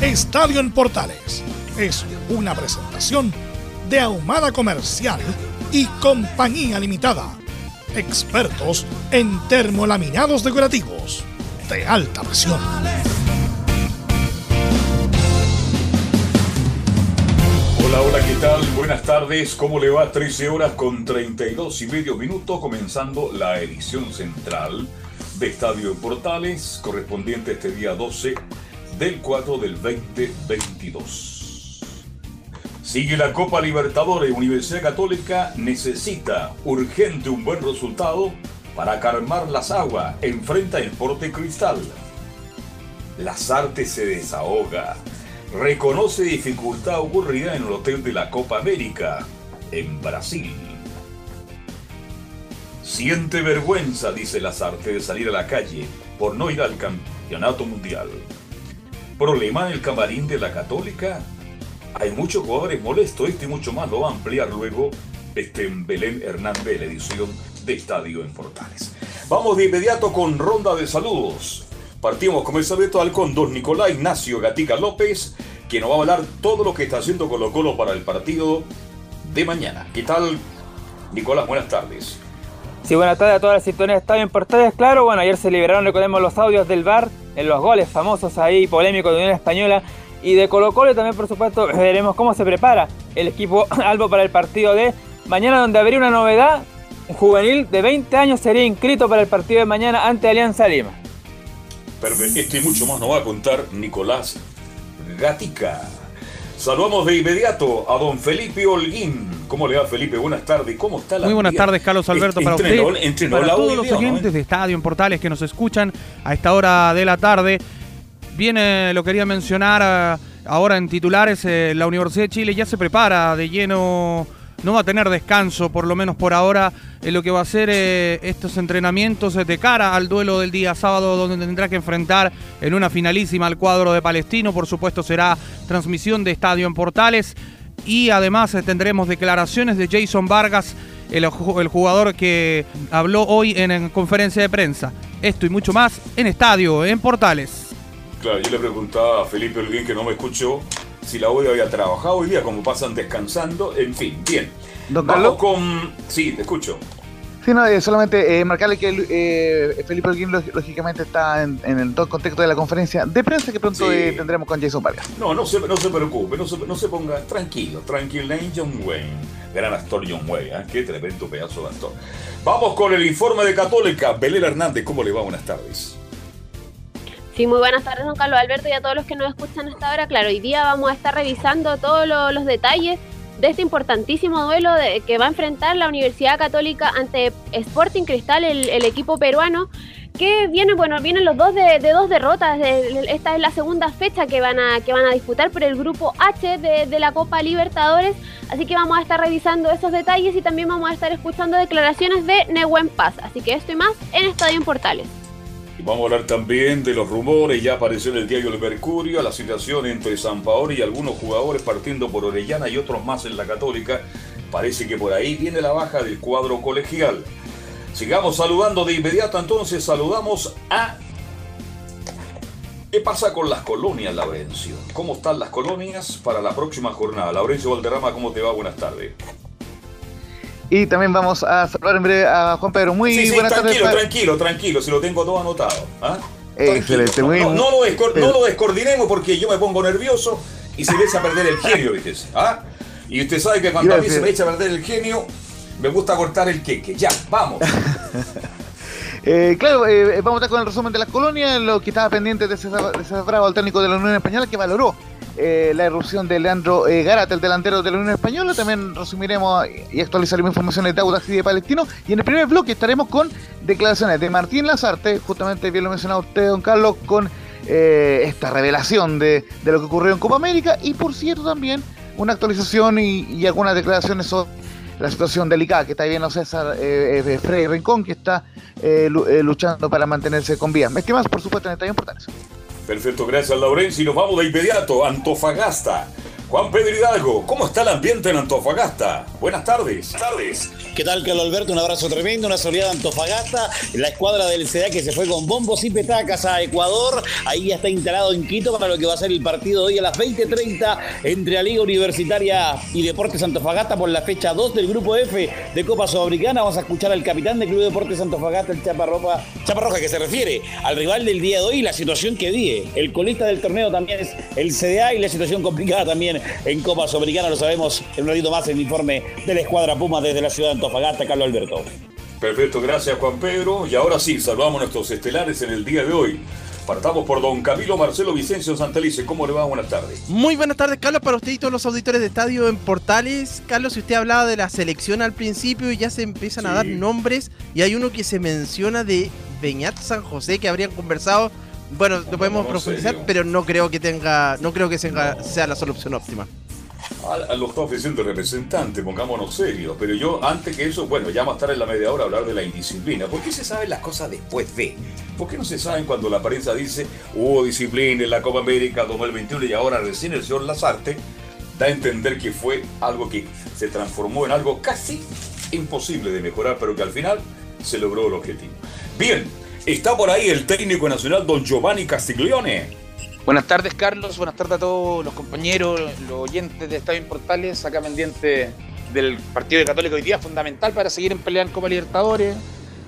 Estadio en Portales es una presentación de Ahumada Comercial y Compañía Limitada. Expertos en termolaminados decorativos de alta presión. Hola, hola, ¿qué tal? Buenas tardes. ¿Cómo le va? 13 horas con 32 y medio minutos, comenzando la edición central de Estadio en Portales, correspondiente este día 12 del 4 del 2022. Sigue la Copa Libertadores. Universidad Católica necesita urgente un buen resultado para calmar las aguas. Enfrenta el Porte Cristal. Las artes se desahoga. Reconoce dificultad ocurrida en el hotel de la Copa América, en Brasil. Siente vergüenza, dice Lazarte, de salir a la calle por no ir al campeonato mundial. ¿Problema en el camarín de la Católica? Hay muchos jugadores molestos, este y mucho más lo va a ampliar luego este Belén Hernández, la edición de Estadio en Portales. Vamos de inmediato con ronda de saludos. Partimos con el habitual con don Nicolás Ignacio Gatica López, quien nos va a hablar todo lo que está haciendo Colo Colo para el partido de mañana. ¿Qué tal, Nicolás? Buenas tardes. Sí, buenas tardes a todas las sintonías Estadio en Portales. Claro, bueno, ayer se liberaron, recordemos, los audios del VAR en los goles famosos ahí, polémicos de Unión Española y de Colo Colo también por supuesto veremos cómo se prepara el equipo Albo para el partido de mañana donde habría una novedad, un juvenil de 20 años sería inscrito para el partido de mañana ante Alianza Lima. Pero esto y mucho más nos va a contar Nicolás Gatica. Saludamos de inmediato a don Felipe Holguín. ¿Cómo le va Felipe? Buenas tardes. ¿Cómo está la Muy buenas tardes, Carlos Alberto, para usted. para todos los oyentes de Estadio en Portales que nos escuchan a esta hora de la tarde. Viene, lo quería mencionar eh, ahora en titulares, eh, la Universidad de Chile ya se prepara de lleno no va a tener descanso, por lo menos por ahora, en lo que va a ser eh, estos entrenamientos de cara al duelo del día sábado, donde tendrá que enfrentar en una finalísima al cuadro de Palestino. Por supuesto, será transmisión de estadio en Portales. Y además eh, tendremos declaraciones de Jason Vargas, el, jugador que habló hoy en, conferencia de prensa. Esto y mucho más en estadio, en Portales. Claro, yo le preguntaba a Felipe Olguín que no me escuchó si la hoy había trabajado hoy día, como pasan descansando, en fin, bien. Vamos con... Sí, te escucho. Sí, no, eh, solamente eh, marcarle que eh, Felipe Alguín lógicamente está en, el todo el contexto de la conferencia de prensa que pronto tendremos con Jason Vargas. No, no se, no se preocupe, no se, no se ponga tranquilo, tranquilo, John Wayne. Gran actor John Wayne, qué tremendo pedazo de actor. Vamos con el informe de Católica. Belén Hernández, ¿cómo le va? Buenas tardes. Sí, muy buenas tardes, don Carlos Alberto, y a todos los que nos escuchan hasta ahora. Claro, hoy día vamos a estar revisando todos los detalles de este importantísimo duelo de, que va a enfrentar la Universidad Católica ante Sporting Cristal, el, equipo peruano, que viene, bueno, vienen los dos de, dos derrotas. esta es la segunda fecha que van a, que van a disputar por el grupo H de, de la Copa Libertadores. Así que vamos a estar revisando esos detalles y también vamos a estar escuchando declaraciones de Nehuen Paz. Así que esto y más en Estadio en Portales. Y vamos a hablar también de los rumores, ya apareció en el diario El Mercurio, la situación entre San Paolo y algunos jugadores partiendo por Orellana y otros más en la Católica. Parece que por ahí viene la baja del cuadro colegial. Sigamos saludando de inmediato entonces, saludamos a... ¿Qué pasa con las colonias, Laurencio? ¿Cómo están las colonias para la próxima jornada? Laurencio Valderrama, ¿cómo te va? Buenas tardes. Y también vamos a saludar en breve a Juan Pedro. Muy sí, sí, tranquilo, tranquilo, tranquilo, si lo tengo todo anotado. ¿ah? Excelente, muy no, no, lo no, lo descoordinemos porque yo me pongo nervioso y se me echa a perder el genio, ¿viste? ¿Ah? Y usted sabe que cuando a mí se me echa a perder el genio, me gusta cortar el queque. Ya, vamos. Eh, claro, eh, vamos a estar con el resumen de las colonias, lo que estaba pendiente de César, Bravo, el técnico de la Unión Española, que valoró eh, la erupción de Leandro Garate, el delantero de la Unión Española. También resumiremos y actualizaremos informaciones de Audax y de Palestino. Y en el primer bloque estaremos con declaraciones de Martín Lazarte, justamente bien lo mencionado usted, don Carlos, con esta revelación de, lo que ocurrió en Copa América. Y por cierto, también una actualización y, algunas declaraciones sobre la situación delicada que está viviendo César eh, eh, Rincón, que está eh, eh, luchando para mantenerse con vida. más por supuesto, en Estadio Portales. Perfecto, gracias Laurencio. Y nos vamos de inmediato Antofagasta. Juan Pedro Hidalgo, ¿cómo está el ambiente en Antofagasta? Buenas tardes. Buenas tardes. ¿Qué tal, Carlos Alberto? Un abrazo tremendo, una soledad Antofagasta, la escuadra del CDA que se fue con bombos y petacas a Ecuador, ahí ya está instalado en Quito para lo que va a ser el partido de hoy a las 20.30 entre la Liga Universitaria y Deportes Antofagasta por la fecha 2 del Grupo F de Copa Sudamericana. Vamos a escuchar al capitán del Club Deportes Antofagasta, el Chaparroja, Chaparroja, que se refiere al rival del día de hoy y la situación que die. El colista del torneo también es el CDA y la situación complicada también en Copa Sudamericana, lo sabemos en un ratito más en el informe de la escuadra Puma desde la ciudad de Antofagasta. Carlos Alberto. Perfecto, gracias Juan Pedro. Y ahora sí, salvamos a nuestros estelares en el día de hoy. Partamos por don Camilo Marcelo Vicencio Santelice. ¿Cómo le va? Buenas tardes. Muy buenas tardes, Carlos, para usted y todos los auditores de estadio en Portales. Carlos, si usted hablaba de la selección al principio y ya se empiezan a dar nombres, y hay uno que se menciona de Beñat San José que habrían conversado. Bueno, lo podemos profundizar, pero no creo que tenga, no creo que sea la solución óptima a, lo está ofreciendo el representante, pongámonos serios. Pero yo, antes que eso, bueno, ya más estar en la media hora hablar de la indisciplina. ¿Por qué se saben las cosas después de? ¿Por qué no se saben cuando la prensa dice hubo disciplina en la Copa América 2021 y ahora recién el señor Lazarte da a entender que fue algo que se transformó en algo casi imposible de mejorar, pero que al final se logró el objetivo? Bien, está por ahí el técnico nacional don Giovanni Castiglione. Buenas tardes, Carlos. Buenas tardes a todos los compañeros, los oyentes de Estadio Portales. Acá pendiente del partido de Católico hoy día, fundamental para seguir en pelea en Copa Libertadores.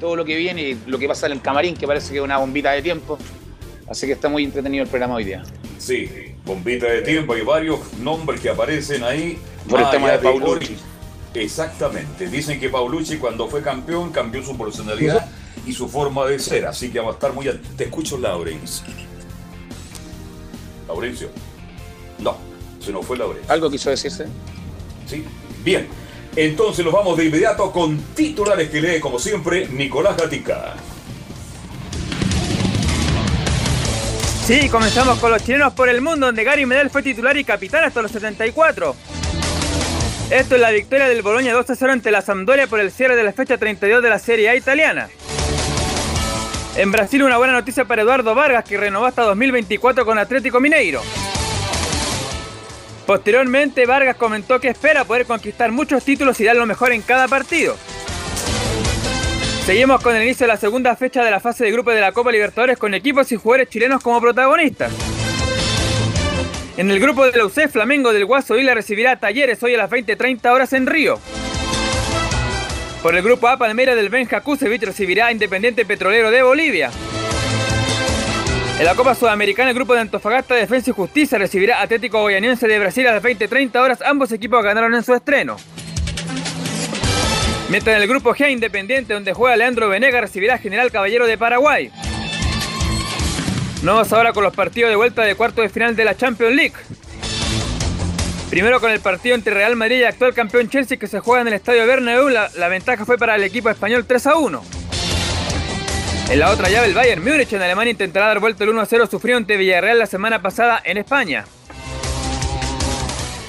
Todo lo que viene y lo que pasa en el camarín, que parece que es una bombita de tiempo. Así que está muy entretenido el programa hoy día. Sí, bombita de tiempo. Hay varios nombres que aparecen ahí. Por el tema de Paulucci. Exactamente. Dicen que Paulucci cuando fue campeón cambió su personalidad y su forma de ser. Así que va a estar muy... Te escucho, Laurence. Laurencio. No, se nos fue Laurencio. ¿Algo quiso decirse? Sí. Bien. Entonces nos vamos de inmediato con titulares que lee, como siempre, Nicolás Gatica. Sí, comenzamos con los chilenos por el mundo, donde Gary Medel fue titular y capitán hasta los 74. Esto es la victoria del Boloña 2-0 ante la Sampdoria por el cierre de la fecha 32 de la Serie A italiana. En Brasil una buena noticia para Eduardo Vargas que renovó hasta 2024 con Atlético Mineiro. Posteriormente Vargas comentó que espera poder conquistar muchos títulos y dar lo mejor en cada partido. Seguimos con el inicio de la segunda fecha de la fase de grupo de la Copa Libertadores con equipos y jugadores chilenos como protagonistas. En el grupo de la UC, Flamengo del Guaso Isla recibirá Talleres hoy a las 20.30 horas en Río. Por el grupo A, Palmera del Benja Kusevich recibirá a Independiente Petrolero de Bolivia. En la Copa Sudamericana, el grupo de Antofagasta Defensa y Justicia recibirá Atlético Goianiense de Brasil a las 20.30 horas. Ambos equipos ganaron en su estreno. Mientras en el grupo G, Independiente, donde juega Leandro Venega, recibirá a General Caballero de Paraguay. Nos vamos ahora con los partidos de vuelta de cuarto de final de la Champions League. Primero con el partido entre Real Madrid y actual campeón Chelsea que se juega en el Estadio Bernabéu, la, la ventaja fue para el equipo español 3 a 1. En la otra llave, el Bayern Múnich en Alemania intentará dar vuelta el 1 a 0 sufrió ante Villarreal la semana pasada en España.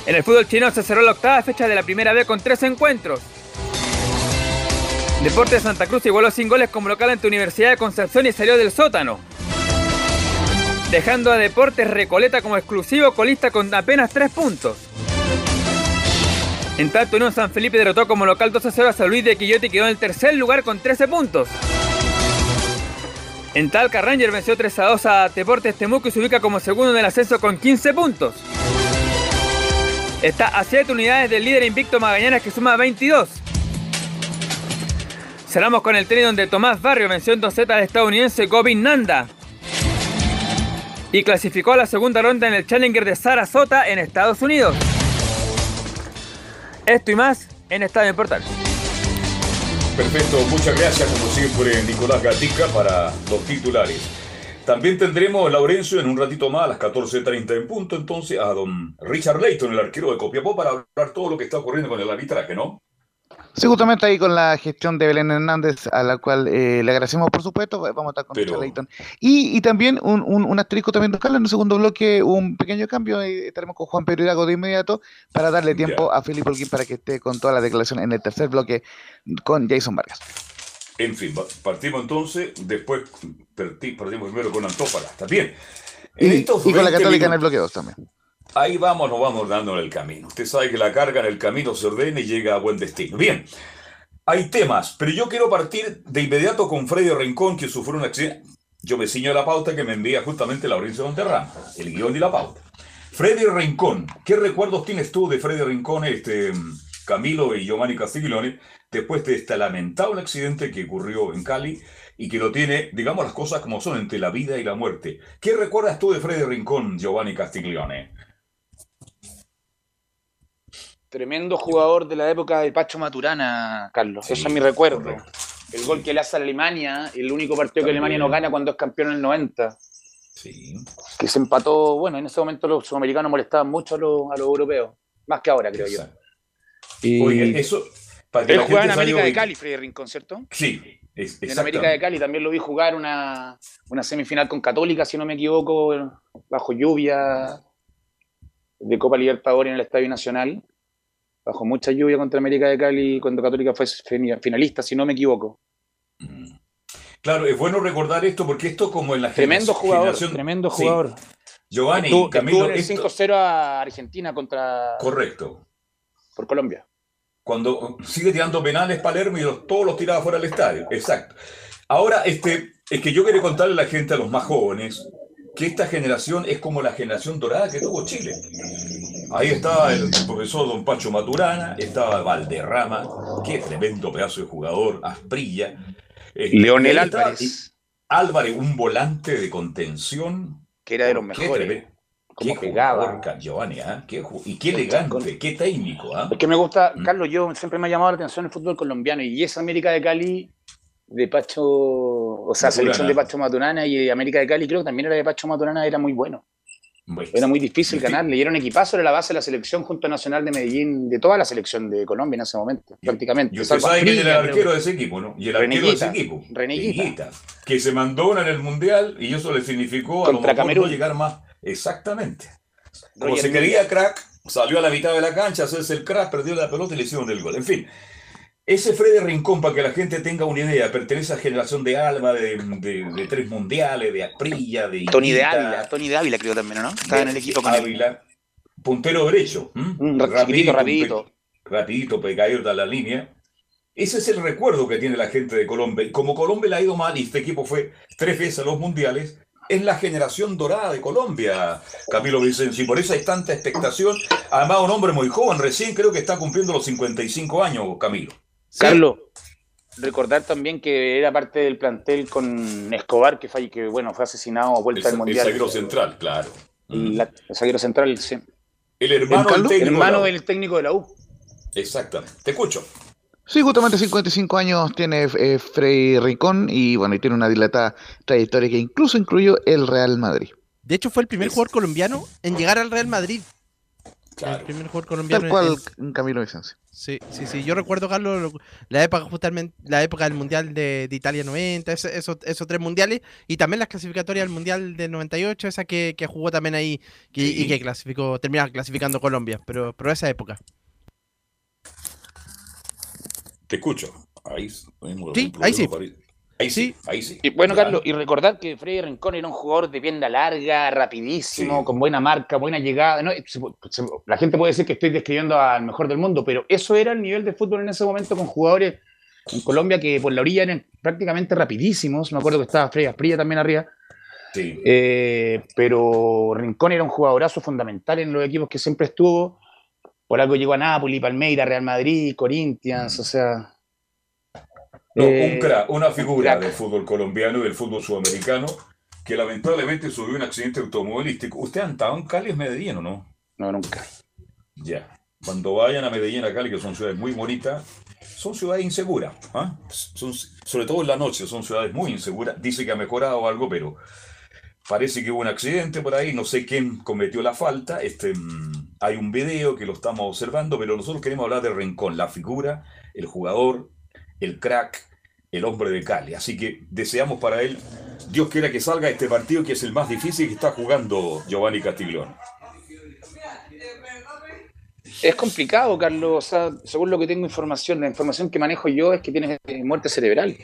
En el fútbol chino se cerró la octava fecha de la primera B con tres encuentros. Deportes de Santa Cruz igualó sin goles como local ante Universidad de Concepción y salió del sótano dejando a Deportes Recoleta como exclusivo colista con apenas 3 puntos. En tanto, Unión San Felipe derrotó como local 2 a 0 a San Luis de Quillota y quedó en el tercer lugar con 13 puntos. En Talca, Ranger venció 3 a 2 a Deportes Temuco y se ubica como segundo en el ascenso con 15 puntos. Está a 7 unidades del líder invicto Magallanes que suma 22. Cerramos con el tenis donde Tomás Barrio venció en 2 Z al estadounidense Gobin Nanda. Y clasificó a la segunda ronda en el Challenger de Sarasota en Estados Unidos. Esto y más en Estadio Portal. Perfecto, muchas gracias como siempre Nicolás Gatica para los titulares. También tendremos Laurencio en un ratito más a las 14.30 en punto, entonces a don Richard Leighton, el arquero de Copiapó, para hablar todo lo que está ocurriendo con el arbitraje, ¿no? Sí, justamente ahí con la gestión de Belén Hernández, a la cual eh, le agradecemos, por supuesto. Vamos a estar con Richard Leighton. Y, y también un, un, un, asterisco también, Carlos, en el segundo bloque, un pequeño cambio. y estaremos con Juan Pedro Hidalgo de inmediato para darle tiempo a Felipe Holguín para que esté con toda la declaración en el tercer bloque con Jason Vargas. En fin, partimos entonces, después partimos primero con Antofagasta. Bien. y, con la Católica en el bloque 2 también. Ahí vamos, nos vamos dando en el camino. Usted sabe que la carga en el camino se ordena y llega a buen destino. Bien, hay temas, pero yo quiero partir de inmediato con Freddy Rincón, que sufrió un accidente. Yo me ciño la pauta que me envía justamente Laurencio Monterrama, el guion y la pauta. Freddy Rincón, ¿qué recuerdos tienes tú de Freddy Rincón, este, Camilo y Giovanni Castiglione, después de este lamentable accidente que ocurrió en Cali y que lo tiene, digamos las cosas como son, entre la vida y la muerte? ¿Qué recuerdas tú de Freddy Rincón, Giovanni Castiglione? Tremendo jugador de la época de Pacho Maturana, Carlos. Eso es mi recuerdo. El gol que le hace a Alemania, el único partido que Alemania no gana cuando es campeón en el 90. Sí. Que se empató, bueno, en ese momento los sudamericanos molestaban mucho a los, europeos, más que ahora, creo yo. Y... Oye, eso. Él jugaba en América de Cali, Freddy Rincón, ¿cierto? Sí. en América de Cali también lo vi jugar una, una semifinal con Católica, si no me equivoco, bajo lluvia de Copa Libertadores en el Estadio Nacional bajo mucha lluvia contra América de Cali cuando Católica fue finalista, si no me equivoco. Mm. Claro, es bueno recordar esto porque esto como en la Tremendo jugador, tremendo jugador. Giovanni, Camilo, el 5-0 a Argentina contra... Correcto. Por Colombia. Cuando sigue tirando penales Palermo y todos los tiraba fuera del estadio. Exacto. Ahora, este, es que yo quiero contarle a la gente, a los más jóvenes, que esta generación es como la generación dorada que tuvo Chile. Ahí estaba el profesor Don Pacho Maturana, estaba Valderrama, qué tremendo pedazo de jugador, Asprilla. Eh, Leonel Álvarez. Álvarez, un volante de contención. Que era de los mejores. Qué jugador, Giovanni, ¿ah? y qué elegante, qué técnico. ¿ah? Es que me gusta, mm. Carlos, yo siempre me ha llamado la atención el fútbol colombiano y esa América de Cali de Pacho, o sea, selección de Pacho Maturana y América de Cali, creo que también era de Pacho Maturana, era muy bueno. Era muy difícil ganar, le dieron equipazo, era la base de la selección junto a Nacional de Medellín, de toda la selección de Colombia en ese momento, prácticamente. Yo usted sabe quién era el arquero de ese equipo, ¿no? Y el arquero de ese equipo. Reneguita. Que se mandó en el Mundial y eso le significó a Contra Camerún. llegar más. Exactamente. Como se quería crack, salió a la mitad de la cancha, hacerse el crack, perdió la pelota y le hicieron el gol. En fin, ese Freddy Rincón, para que la gente tenga una idea, pertenece a la generación de Alma, de, tres mundiales, de Aprilla, de. Tony de Ávila, Tony de Ávila creo también, ¿no? Estaba en el equipo con Ávila. Puntero derecho. Mm, rapidito, rapidito. rapidito, pecador de la línea. Ese es el recuerdo que tiene la gente de Colombia. Y como Colombia le ha ido mal y este equipo fue tres veces a los mundiales, es la generación dorada de Colombia, Camilo Vicencio. Y por eso hay tanta expectación. Además, un hombre muy joven, recién creo que está cumpliendo los 55 años, Camilo. Carlos, recordar también que era parte del plantel con Escobar, que fue, que, bueno, fue asesinado a vuelta del Mundial. El zaguero central, claro. el zaguero central, sí. El hermano, del, técnico hermano del técnico de la U. Exactamente. Te escucho. Sí, justamente 55 años tiene eh, Frei Rincón y bueno, y tiene una dilatada trayectoria que incluso incluyó el Real Madrid. De hecho, fue el primer jugador colombiano en llegar al Real Madrid. El primer jugador colombiano. Tal cual Camilo Vicencio. Sí, sí, sí. Yo recuerdo, Carlos, la época justamente, la época del Mundial de, Italia 90, esos, tres mundiales, y también las clasificatorias del Mundial del 98, esa que, jugó también ahí y que clasificó, termina clasificando Colombia, pero, pero esa época. Te escucho. Ahí, sí, ahí sí. Ahí sí, ahí sí. Y bueno, Carlos, y recordar que Freddy Rincón era un jugador de pierna larga, rapidísimo, con buena marca, buena llegada. La gente puede decir que estoy describiendo al mejor del mundo, pero eso era el nivel de fútbol en ese momento con jugadores en Colombia que por la orilla eran prácticamente rapidísimos. Me acuerdo que estaba Freddy Asprilla también arriba. Sí. Eh, pero Rincón era un jugadorazo fundamental en los equipos que siempre estuvo. Por algo llegó a Nápoles, Palmeiras, Real Madrid, Corinthians, o sea, un eh, crack, una figura del fútbol colombiano y del fútbol sudamericano. que lamentablemente subió un accidente automovilístico. ¿Usted ha estado en Cali, es Medellín o no? No, nunca. Ya. Cuando vayan a Medellín, a Cali, que son ciudades muy bonitas, son ciudades inseguras. ¿ah? Son, sobre todo en la noche, son ciudades muy inseguras. Dice que ha mejorado algo, pero parece que hubo un accidente por ahí. No sé quién cometió la falta. Este, mm, hay un video que lo estamos observando, pero nosotros queremos hablar de Rincón, la figura, el jugador, el crack, el hombre de Cali. Así que deseamos para él, Dios quiera que salga este partido que es el más difícil que está jugando Giovanni Castiglione. Es complicado, Carlos. según lo que tengo información, la información que manejo yo es que tienes eh, muerte cerebral.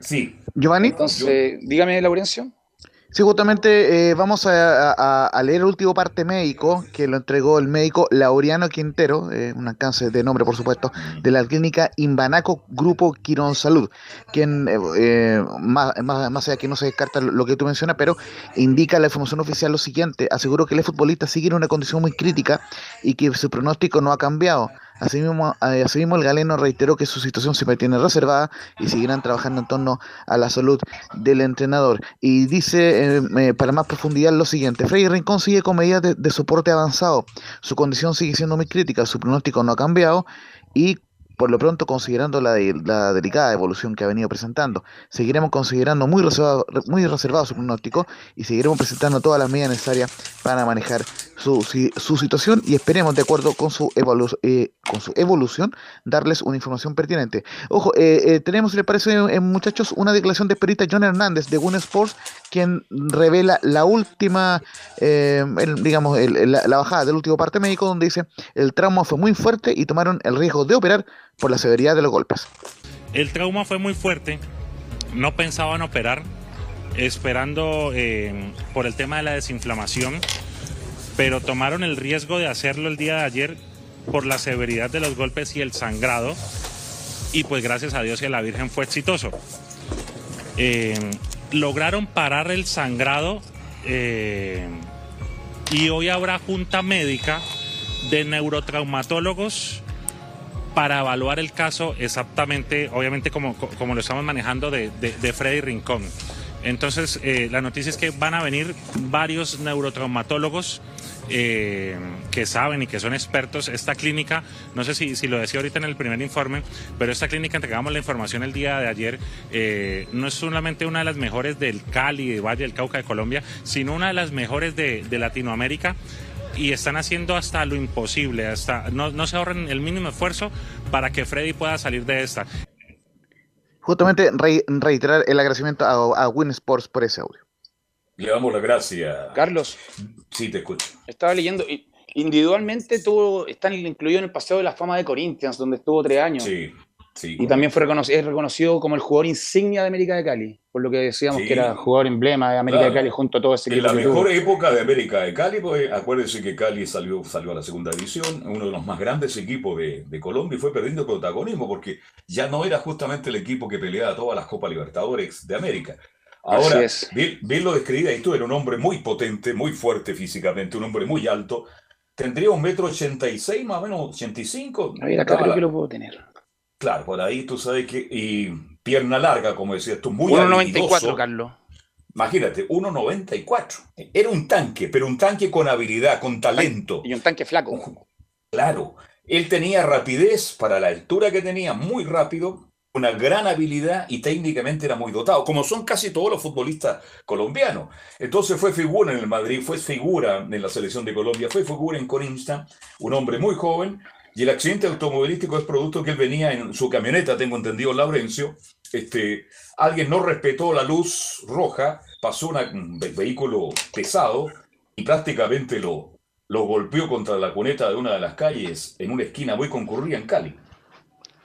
Sí. Giovanni. Entonces, dígame, Laurencio. Sí, justamente eh, vamos a, leer el último parte médico que lo entregó el médico Laureano Quintero, eh, un alcance de nombre por supuesto, de la clínica Imbanaco Grupo Quirón Salud, quien eh, más, más, allá que no se descarta lo que tú mencionas, pero indica la información oficial lo siguiente, aseguró que el futbolista sigue en una condición muy crítica y que su pronóstico no ha cambiado. Asimismo, eh, asimismo, el galeno reiteró que su situación se mantiene reservada y seguirán trabajando en torno a la salud del entrenador. Y dice eh, eh, para más profundidad lo siguiente, Freddy Rincón sigue con medidas de, de soporte avanzado, su condición sigue siendo muy crítica, su pronóstico no ha cambiado y por lo pronto, considerando la, delicada evolución que ha venido presentando, seguiremos considerando muy reservado, muy reservado su pronóstico y seguiremos presentando todas las medidas necesarias para manejar su, su situación y esperemos, de acuerdo con su, eh, con su evolución, darles una información pertinente. Ojo, eh, eh, tenemos, si les parece, muchachos, una declaración de perita John Hernández de Gun Sports, quien revela la última, digamos, la, la bajada del último parte médico, donde dice el trauma fue muy fuerte y tomaron el riesgo de operar por la severidad de los golpes. El trauma fue muy fuerte, no pensaban operar, esperando eh, por el tema de la desinflamación, pero tomaron el riesgo de hacerlo el día de ayer por la severidad de los golpes y el sangrado, y pues gracias a Dios a la Virgen fue exitoso. Eh, lograron parar el sangrado eh, y hoy habrá junta médica de neurotraumatólogos para evaluar el caso exactamente, obviamente como, como lo estamos manejando de, de, Freddy Rincón. Entonces, eh, la noticia es que van a venir varios neurotraumatólogos eh, que saben y que son expertos. Esta clínica, no sé si, si, lo decía ahorita en el primer informe, pero esta clínica, entregamos la información el día de ayer, eh, no es solamente una de las mejores del Cali, de Valle del Cauca de Colombia, sino una de las mejores de, de Latinoamérica y están haciendo hasta lo imposible, hasta no, no se ahorren el mínimo esfuerzo para que Freddy pueda salir de esta. Justamente reiterar el agradecimiento a, a Win Sports por ese audio. Le damos las gracias. Carlos. Sí, te escucho. Estaba leyendo, individualmente tuvo, están incluido en el Paseo de la Fama de Corinthians, donde estuvo tres años. Sí y también fue reconocido, es reconocido como el jugador insignia de América de Cali, por lo que decíamos que era jugador emblema de América de Cali junto a todo ese equipo. En la mejor época de América de Cali, pues acuérdense que Cali salió, salió a la segunda división, uno de los más grandes equipos de, de, Colombia y fue perdiendo protagonismo porque ya no era justamente el equipo que peleaba todas las Copas Libertadores de América. Ahora, bien, lo describía y tú, era un hombre muy potente, muy fuerte físicamente, un hombre muy alto. Tendría un metro ochenta y seis, más o menos, ochenta y cinco. A ver, acá creo que lo puedo tener. Claro, por ahí tú sabes que. Y pierna larga, como decías tú, muy 1.94, Carlos. Imagínate, 1.94. Era un tanque, pero un tanque con habilidad, con talento. Y un tanque flaco. Claro. Él tenía rapidez para la altura que tenía, muy rápido, una gran habilidad y técnicamente era muy dotado, como son casi todos los futbolistas colombianos. Entonces fue figura en el Madrid, fue figura en la selección de Colombia, fue figura en Corinthians, un hombre muy joven y el accidente automovilístico es producto que él venía en su camioneta, tengo entendido, Laurencio. Este, alguien no respetó la luz roja, pasó un vehículo pesado y prácticamente lo, lo golpeó contra la cuneta de una de las calles en una esquina muy concurrida en Cali.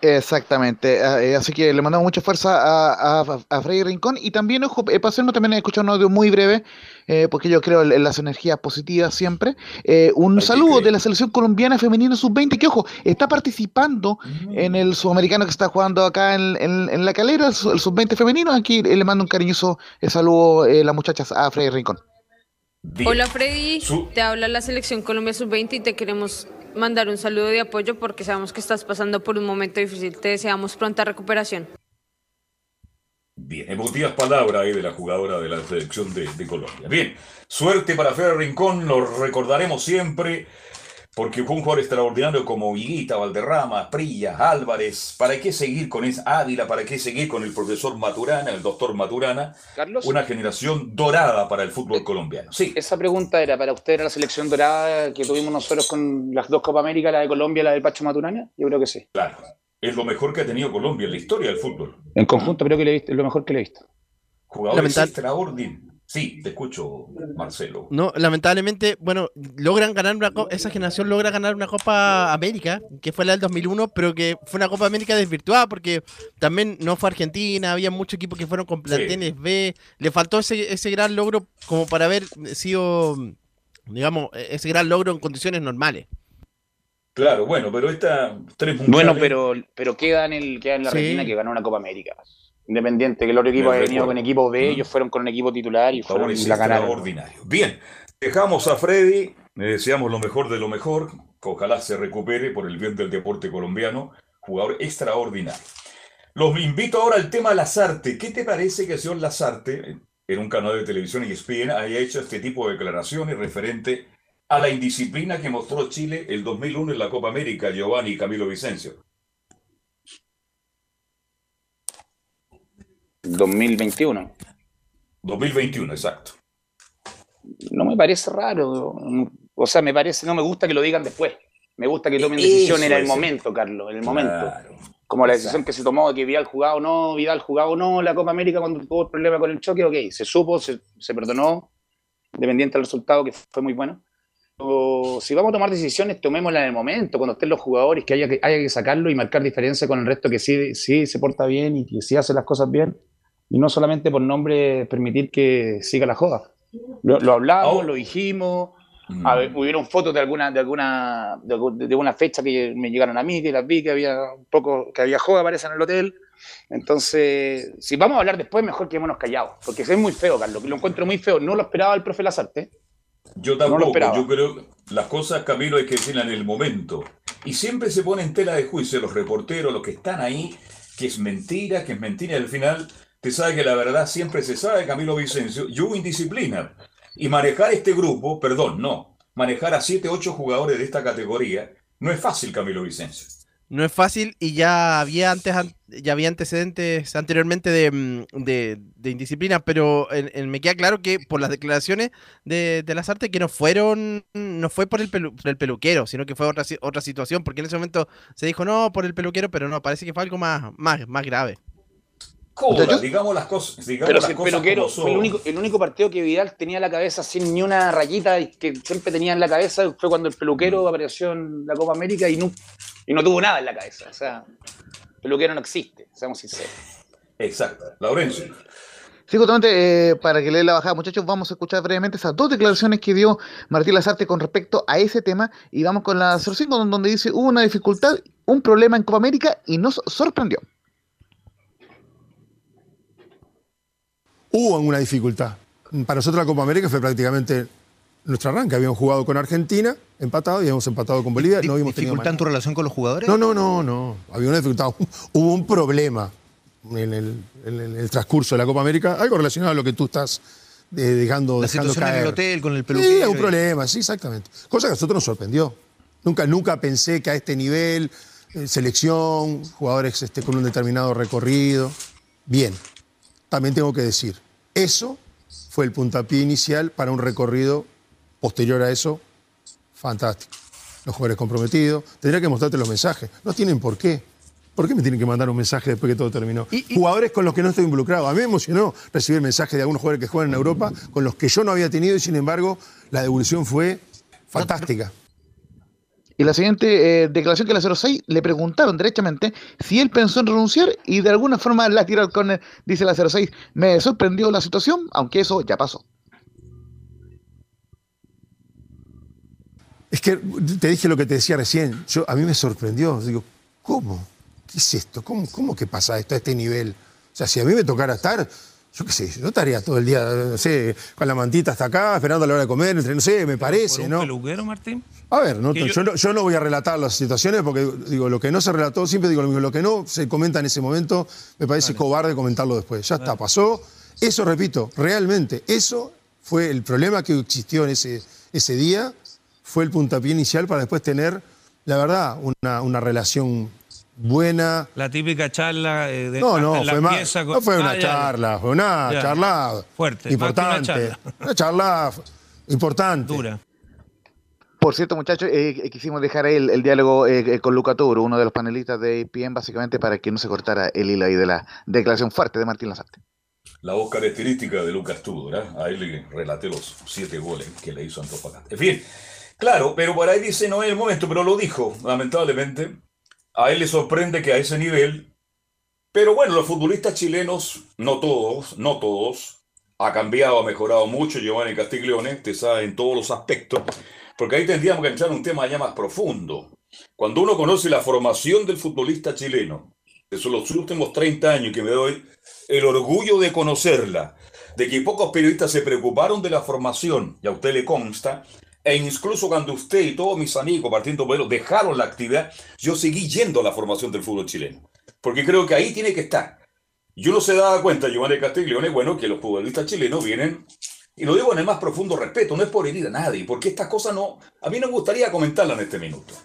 Exactamente, ah, eh, así que le mandamos mucha fuerza a, a, Freddy Rincón y también, ojo, eh, para también he escuchado un audio muy breve, eh, porque yo creo en las energías positivas siempre. un saludo de la selección colombiana femenina sub-20, que ojo, está participando en el sudamericano que está jugando acá en, la calera, el, sub-20 femenino. Aquí le mando un cariñoso saludo las muchachas a Freddy Rincón. Hola Freddy, te habla la selección Colombia sub-20 y te queremos mandar un saludo de apoyo porque sabemos que estás pasando por un momento difícil. Te deseamos pronta recuperación. Bien, emotivas palabras ahí de la jugadora de la selección de, de Colombia. Bien, suerte para Fer Rincón, lo recordaremos siempre porque fue un jugador extraordinario como Viguita, Valderrama, Prilla, Álvarez. ¿Para qué seguir con esa Ávila? ¿Para qué seguir con el profesor Maturana, el doctor Maturana? Carlos. Una generación dorada para el fútbol colombiano. Sí. Esa pregunta era para usted, ¿era la selección dorada que tuvimos nosotros con las dos Copa América, la de Colombia y la del Pacho Maturana? Yo creo que sí. Claro. Es lo mejor que ha tenido Colombia en la historia del fútbol. En conjunto creo que le he visto, es lo mejor que le he visto. Jugadores extraordinarios. Sí, te escucho, Marcelo. No, lamentablemente, bueno, logran ganar una esa generación logra ganar una Copa América, que fue la del 2001, pero que fue una Copa América desvirtuada porque también no fue Argentina, había muchos equipos que fueron con planteles B, le faltó ese, ese gran logro como para haber sido, digamos, ese gran logro en condiciones normales. Claro, bueno, pero esta tres Bueno, pero, pero queda en, el, queda en la Argentina que ganó una Copa América. Independiente, que el otro equipo ha venido con equipo B, ellos fueron con un equipo titular y fueron la ganaron. Bien, dejamos a Freddy, le deseamos lo mejor de lo mejor, que ojalá se recupere por el bien del deporte colombiano, jugador extraordinario. Los invito ahora al tema Lazarte. ¿Qué te parece que el señor Lazarte, en un canal de televisión y ESPN, haya hecho este tipo de declaraciones referente a la indisciplina que mostró Chile el 2001 en la Copa América, Giovanni y Camilo Vicencio? 2021. 2021, exacto. No me parece raro. O sea, me parece, no me gusta que lo digan después. Me gusta que tomen decisión en el momento, Carlos, en el momento. Como la decisión que se tomó de que Vidal jugaba o no, Vidal jugaba o no la Copa América cuando tuvo el problema con el choque, ok, se supo, se, perdonó, dependiente del resultado, que fue muy bueno. O si vamos a tomar decisiones, tomémosla en el momento, cuando estén los jugadores, que haya que, haya que sacarlo y marcar diferencia con el resto que sí, sí se porta bien y que sí hace las cosas bien y no solamente por nombre permitir que siga la joda. Lo, hablamos, oh. lo dijimos, mm. hubieron fotos de alguna, de alguna, de, una fecha que me llegaron a mí, que las vi, que había un poco, que había joda, parece, en el hotel. Entonces, si vamos a hablar después, mejor quedémonos callados, porque es muy feo, Carlos, que lo encuentro muy feo. No lo esperaba el profe Lazarte. Yo tampoco, yo creo que las cosas, Camilo, hay que decirlas en el momento. Y siempre se pone en tela de juicio los reporteros, los que están ahí, que es mentira, que es mentira, y al final Usted sabe que la verdad siempre se sabe, Camilo Vicencio, y hubo indisciplina. Y manejar este grupo, perdón, no, manejar a 7, 8 jugadores de esta categoría, no es fácil, Camilo Vicencio. No es fácil y ya había antes ya había antecedentes anteriormente de, mm, indisciplina, pero me queda claro que por las declaraciones de, las artes que no fueron, no fue por el, el peluquero, sino que fue otra, otra situación, porque en ese momento se dijo no por el peluquero, pero no, parece que fue algo más, más, más grave digamos las cosas. pero si el peluquero fue el único, el único partido que Vidal tenía la cabeza sin ni una rayita y que siempre tenía en la cabeza fue cuando el peluquero mm. apareció en la Copa América y no, y no tuvo nada en la cabeza. O sea, el peluquero no existe, seamos sinceros. Exacto. Laurencio. Sí, justamente eh, para que le dé la bajada, muchachos, vamos a escuchar brevemente esas dos declaraciones que dio Martín Lazarte con respecto a ese tema y vamos con la 05 donde dice hubo una dificultad, un problema en Copa América y nos sorprendió. Hubo una dificultad. Para nosotros la Copa América fue prácticamente nuestro arranque. Habíamos jugado con Argentina, empatado, y habíamos empatado con Bolivia. No ¿Dificultad en tu relación con los jugadores? No, no, no, no. Había una dificultad. Hubo un problema en el, transcurso de la Copa América, algo relacionado a lo que tú estás eh, dejando, la dejando situación en el hotel, con el peluquero. Sí, un problema, sí, exactamente. Cosa que a nosotros nos sorprendió. Nunca, nunca pensé que a este nivel, eh, selección, jugadores este, con un determinado recorrido. Bien, también tengo que decir, eso fue el puntapié inicial para un recorrido posterior a eso fantástico. Los jugadores comprometidos, tendría que mostrarte los mensajes. No tienen por qué. ¿Por qué me tienen que mandar un mensaje después que todo terminó? Jugadores con los que no estoy involucrado. A mí me emocionó recibir mensajes de algunos jugadores que juegan en Europa con los que yo no había tenido y sin embargo la devolución fue fantástica. Y la siguiente eh, declaración que la 06 le preguntaron derechamente si él pensó en renunciar y de alguna forma la tiró al córner, dice la 06. Me sorprendió la situación, aunque eso ya pasó. Es que te dije lo que te decía recién. Yo, a mí me sorprendió. Digo, ¿cómo? ¿Qué es esto? ¿Cómo, ¿Cómo que pasa esto a este nivel? O sea, si a mí me tocara estar, yo qué sé, yo estaría todo el día, no sé, con la mantita hasta acá, esperando a la hora de comer, entre, no sé, me parece, ¿Por un ¿no? peluquero, Martín? A ver, no, yo, no, yo no voy a relatar las situaciones porque digo, lo que no se relató, siempre digo lo mismo, lo que no se comenta en ese momento, me parece cobarde comentarlo después. Ya está, pasó. Eso, repito, realmente, eso fue el problema que existió en ese, ese día, fue el puntapié inicial para después tener, la verdad, una, una relación buena. La típica charla eh, de No, no, la fue, más, con- no fue una Ah, ya. charla, fue una Ya. charla Fuerte, importante. una charla. Una charla importante. Dura. Por cierto, muchachos, eh, eh, quisimos dejar ahí el, el diálogo eh, eh, con Luca Toro, uno de los panelistas de ESPN, básicamente para que no se cortara el hilo ahí de la declaración fuerte de Martín Lazarte. La voz característica de Lucas Tudor, ¿eh? a él le relaté los siete goles que le hizo Antofagasta. En fin, claro, pero por ahí dice no es el momento, pero lo dijo, lamentablemente. A él le sorprende que a ese nivel, pero bueno, los futbolistas chilenos, no todos, no todos, ha cambiado, ha mejorado mucho Giovanni Castiglione, te sabe en todos los aspectos, porque ahí tendríamos que entrar en un tema ya más profundo. Cuando uno conoce la formación del futbolista chileno, de los últimos 30 años que me doy el orgullo de conocerla, de que pocos periodistas se preocuparon de la formación, y a usted le consta, e incluso cuando usted y todos mis amigos partiendo por dejaron la actividad, yo seguí yendo a la formación del fútbol chileno, porque creo que ahí tiene que estar. Yo no se daba cuenta, Giovanni Castiglione, bueno, que los futbolistas chilenos vienen, y lo digo en el más profundo respeto, no es por herir a nadie, porque estas cosas no, a mí no me gustaría comentarlas en este minuto.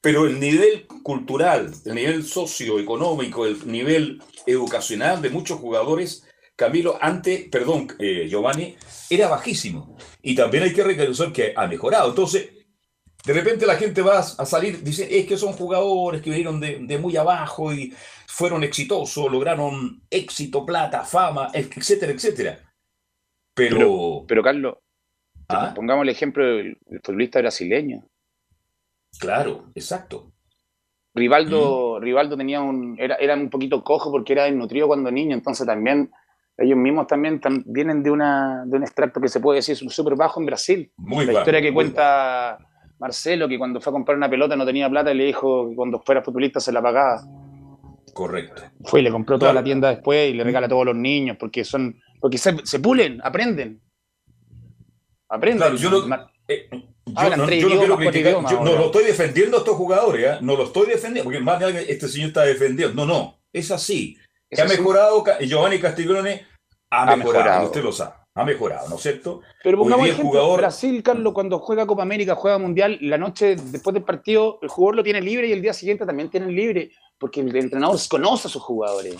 Pero el nivel cultural, el nivel socioeconómico, el nivel educacional de muchos jugadores, Camilo, antes, perdón, eh, Giovanni, era bajísimo. Y también hay que reconocer que ha mejorado. Entonces, de repente la gente va a salir, dice, es que son jugadores que vinieron de, de muy abajo y fueron exitosos, lograron éxito, plata, fama, etcétera, etcétera. Pero, Pero, pero, Carlos, ¿Ah? pongamos el ejemplo del futbolista brasileño. claro, exacto. Rivaldo, Rivaldo tenía un, era, era un poquito cojo porque era desnutrido cuando niño, entonces también ellos mismos también tam- vienen de, una, de un extracto que se puede decir súper bajo en Brasil. Muy la bajo, historia que cuenta Marcelo, que cuando fue a comprar una pelota no tenía plata y le dijo que cuando fuera futbolista se la pagaba. Correcto. Fue y le compró toda Claro. la tienda después y le regala a todos los niños porque son porque se, se pulen, aprenden. Aprenden. Claro, yo eh, yo no, yo no quiero criticar, idiomas yo no lo estoy defendiendo a estos jugadores, ¿ah? no lo estoy defendiendo, porque más bien este señor está defendiendo. No, no, es así. Es ha así. mejorado, Giovanni Castiglione ha, Ha mejorado, mejorado. usted lo sabe, ha mejorado, ¿no es cierto? Pero Hoy pongamos ejemplo, jugador- Brasil, Carlos, cuando juega Copa América, juega Mundial, la noche después del partido, el jugador lo tiene libre y el día siguiente también tiene libre, porque el entrenador conoce a sus jugadores.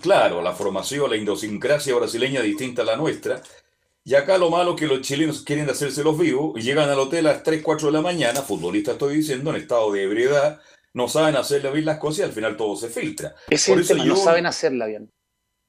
Claro, la formación, la idiosincrasia brasileña es distinta a la nuestra. Y acá lo malo es que los chilenos quieren hacerse los vivos y llegan al hotel a las 3, 4 de la mañana, futbolistas estoy diciendo, en estado de ebriedad, no saben hacerle bien las cosas y al final todo se filtra. Ese Por es el eso tema, no saben hacerla bien.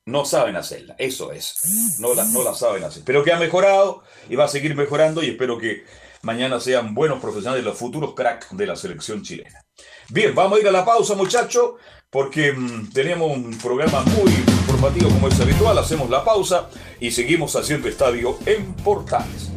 No saben hacerla, eso es. No la, no la saben hacer. Pero que ha mejorado y va a seguir mejorando y espero que mañana sean buenos profesionales, los futuros cracks de la selección chilena. Bien, vamos a ir a la pausa, muchachos, porque mm, tenemos un programa muy informativo como es habitual. Hacemos la pausa y seguimos haciendo estadio en Portales.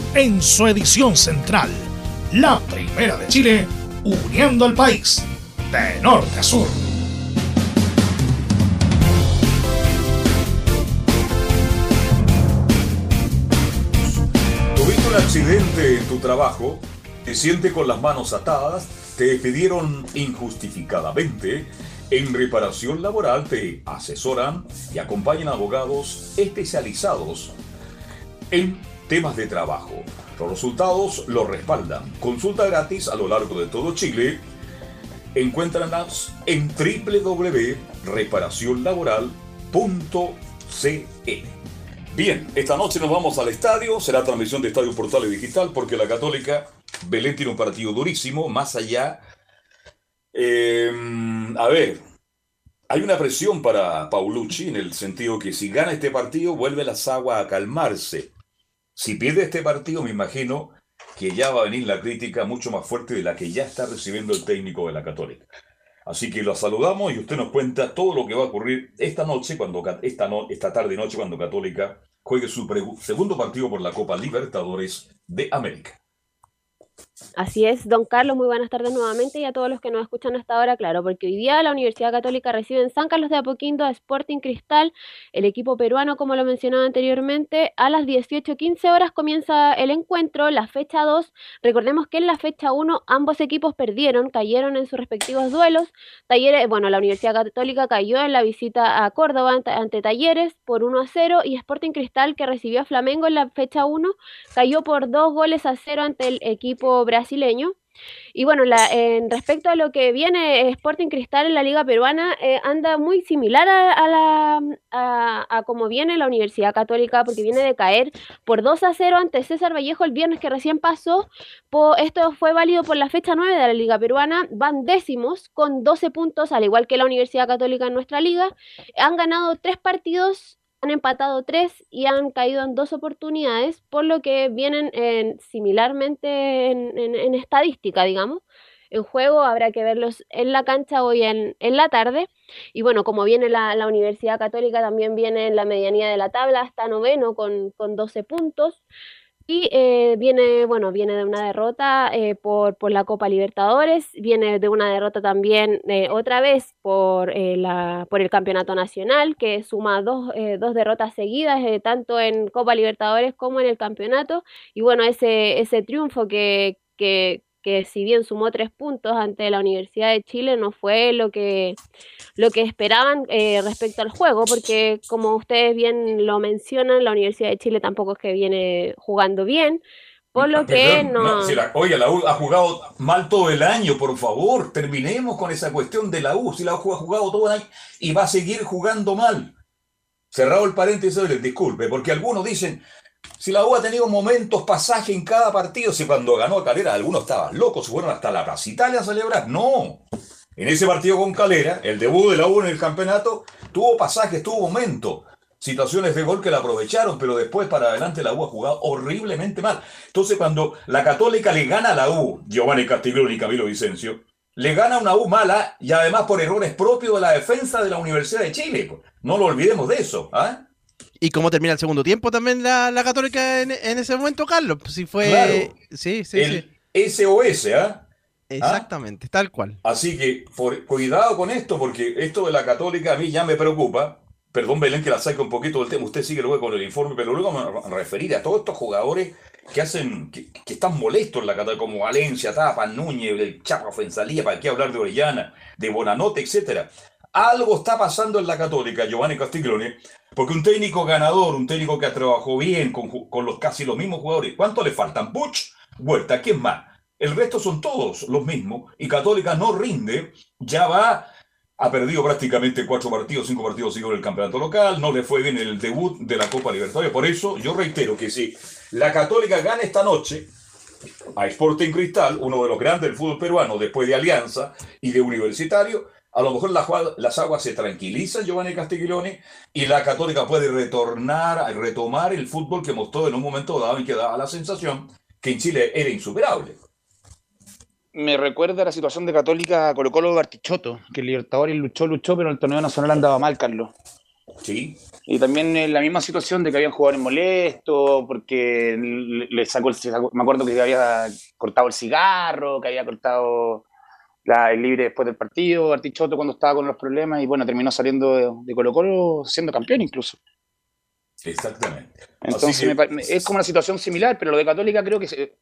en su edición central. La primera de Chile, uniendo al país de norte a sur. ¿Tuviste un accidente en tu trabajo? ¿Te sientes con las manos atadas? ¿Te despidieron injustificadamente? En reparación laboral te asesoran y acompañan abogados especializados en temas de trabajo. Los resultados los respaldan. Consulta gratis a lo largo de todo Chile. Encuéntranos en www.reparacionlaboral.cl. Bien, esta noche nos vamos al estadio. Será transmisión de Estadio Portales Digital porque la Católica Belén tiene un partido durísimo. Más allá. Eh, a ver, hay una presión para Paulucci en el sentido que si gana este partido vuelve las aguas a calmarse. Si pierde este partido, me imagino que ya va a venir la crítica mucho más fuerte de la que ya está recibiendo el técnico de la Católica. Así que lo saludamos y usted nos cuenta todo lo que va a ocurrir esta noche, cuando esta, esta tarde noche, cuando Católica juegue su segundo partido por la Copa Libertadores de América. Así es, don Carlos, muy buenas tardes nuevamente y a todos los que nos escuchan hasta ahora, claro, porque hoy día la Universidad Católica recibe en San Carlos de Apoquindo a Sporting Cristal, el equipo peruano, como lo mencionaba anteriormente, a las 18.15 horas comienza el encuentro, la fecha 2, recordemos que en la fecha 1 ambos equipos perdieron, cayeron en sus respectivos duelos, Talleres, bueno, la Universidad Católica cayó en la visita a Córdoba ante, Talleres por 1 a 0 y Sporting Cristal, que recibió a Flamengo en la fecha 1, cayó por 2 goles a 0 ante el equipo brasileño. Y bueno, la, en respecto a lo que viene Sporting Cristal en la Liga Peruana, eh, anda muy similar a, la, a, como viene la Universidad Católica, porque viene de caer por 2 a 0 ante César Vallejo el viernes que recién pasó. esto fue válido por la fecha 9 de la Liga Peruana. Van décimos con 12 puntos, al igual que la Universidad Católica en nuestra liga. Han ganado tres partidos han empatado tres y han caído en dos oportunidades, por lo que vienen en, similarmente en, estadística, digamos. En juego habrá que verlos en la cancha hoy en, la tarde. Y bueno, como viene la, la, Universidad Católica, también viene en la medianía de la tabla, hasta noveno con, con 12 puntos. Eh, viene, bueno, viene de una derrota eh, por, por, la Copa Libertadores, viene de una derrota también eh, otra vez por, la, por el Campeonato Nacional, que suma dos, dos derrotas seguidas, tanto en Copa Libertadores como en el campeonato. Y bueno, ese, ese triunfo que, que si bien sumó tres puntos ante la Universidad de Chile, no fue lo que, lo que esperaban eh, respecto al juego, porque como ustedes bien lo mencionan, la Universidad de Chile tampoco es que viene jugando bien. Por lo que no. oye, la U ha jugado mal todo el año, por favor. Terminemos con esa cuestión de la U. Si la U ha jugado todo el año y va a seguir jugando mal. Cerrado el paréntesis, disculpe, porque algunos dicen, si la U ha tenido momentos, pasaje en cada partido, si cuando ganó Calera algunos estaban locos, se fueron hasta la Plaza Italia a celebrar. No. En ese partido con Calera, el debut de la U en el campeonato, tuvo pasajes, tuvo momentos, situaciones de gol que la aprovecharon, pero después para adelante la U ha jugado horriblemente mal. Entonces, cuando la Católica le gana a la U, Giovanni Castiglione y Camilo Vicencio, le gana una U mala y además por errores propios de la defensa de la Universidad de Chile. No lo olvidemos de eso. ¿ah? ¿Y cómo termina el segundo tiempo también la, la Católica en, ese momento, Carlos? Si fue. Sí, sí, el SOS, ¿ah? Exactamente, tal cual. Así que cuidado con esto, porque esto de la católica a mí ya me preocupa. Perdón, Belén, que la saque un poquito del tema. Usted sigue luego con el informe, pero luego me voy a referir a todos estos jugadores que hacen, que, están molestos en la católica, como Valencia, Tapa, Núñez, el Chapo Fensalía, para qué hablar de Orellana, de Bonanote, etcétera. Algo está pasando en la católica, Giovanni Castiglione, porque un técnico ganador, un técnico que ha trabajado bien con, con los casi los mismos jugadores, ¿cuánto le faltan? Buch, Vuelta, ¿quién más? El resto son todos los mismos y Católica no rinde, ya va, ha perdido prácticamente cuatro partidos, cinco partidos seguidos en el campeonato local, no le fue bien el debut de la Copa Libertadores. Por eso yo reitero que si la Católica gana esta noche a Sporting Cristal, uno de los grandes del fútbol peruano, después de Alianza y de Universitario, a lo mejor las aguas se tranquilizan, Giovanni Castiglioni, y la Católica puede retornar, retomar el fútbol que mostró en un momento dado y que daba la sensación que en Chile era insuperable me recuerda la situación de Católica Colo Colo Bartichotto, que el Libertadores luchó, luchó, pero en el torneo nacional andaba mal, Carlos. Sí. Y también en la misma situación de que habían jugadores molestos, porque le sacó, el, me acuerdo que había cortado el cigarro, que había cortado la, el libre después del partido, Bartichotto cuando estaba con los problemas, y bueno, terminó saliendo de, Colo Colo siendo campeón incluso. Exactamente. Entonces es como una situación similar, pero lo de Católica creo que se,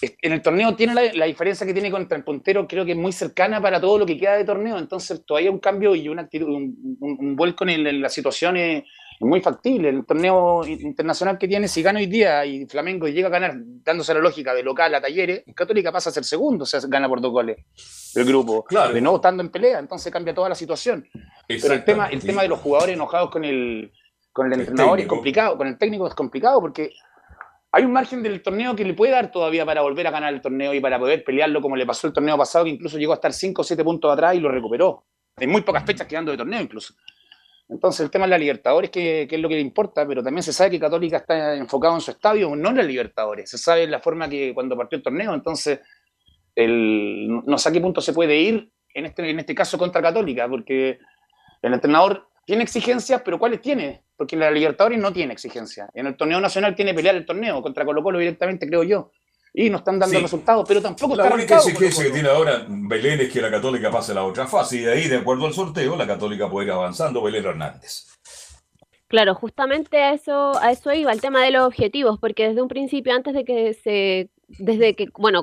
en el torneo tiene la, diferencia que tiene contra el puntero, creo que es muy cercana para todo lo que queda de torneo, entonces todavía un cambio y una un, un, vuelco en, la situación es muy factible. El torneo internacional que tiene, si gana hoy día y Flamengo llega a ganar, dándose la lógica de local a talleres, Católica pasa a ser segundo, o sea, gana por dos goles el grupo, claro. de nuevo estando en pelea, entonces cambia toda la situación. Pero el tema, el tema de los jugadores enojados con el, con el entrenador es complicado, con el técnico es complicado porque hay un margen del torneo que le puede dar todavía para volver a ganar el torneo y para poder pelearlo como le pasó el torneo pasado, que incluso llegó a estar 5 o 7 puntos atrás y lo recuperó. En muy pocas fechas quedando de torneo incluso. Entonces el tema de la Libertadores, que, es lo que le importa, pero también se sabe que Católica está enfocado en su estadio, no en la Libertadores. Se sabe la forma que cuando partió el torneo, entonces no sé a qué punto se puede ir en este, en este caso contra Católica, porque el entrenador tiene exigencias, pero ¿cuáles tiene? Porque la Libertadores no tiene exigencia. En el torneo nacional tiene pelear el torneo contra Colo Colo directamente, creo yo. Y no están dando resultados, pero tampoco la está La única exigencia que tiene ahora Belén es que la Católica pase la otra fase y de ahí, de acuerdo al sorteo, la Católica puede ir avanzando. Belén Hernández. Claro, justamente a eso, a eso iba el tema de los objetivos, porque desde un principio, antes de que se desde que, bueno,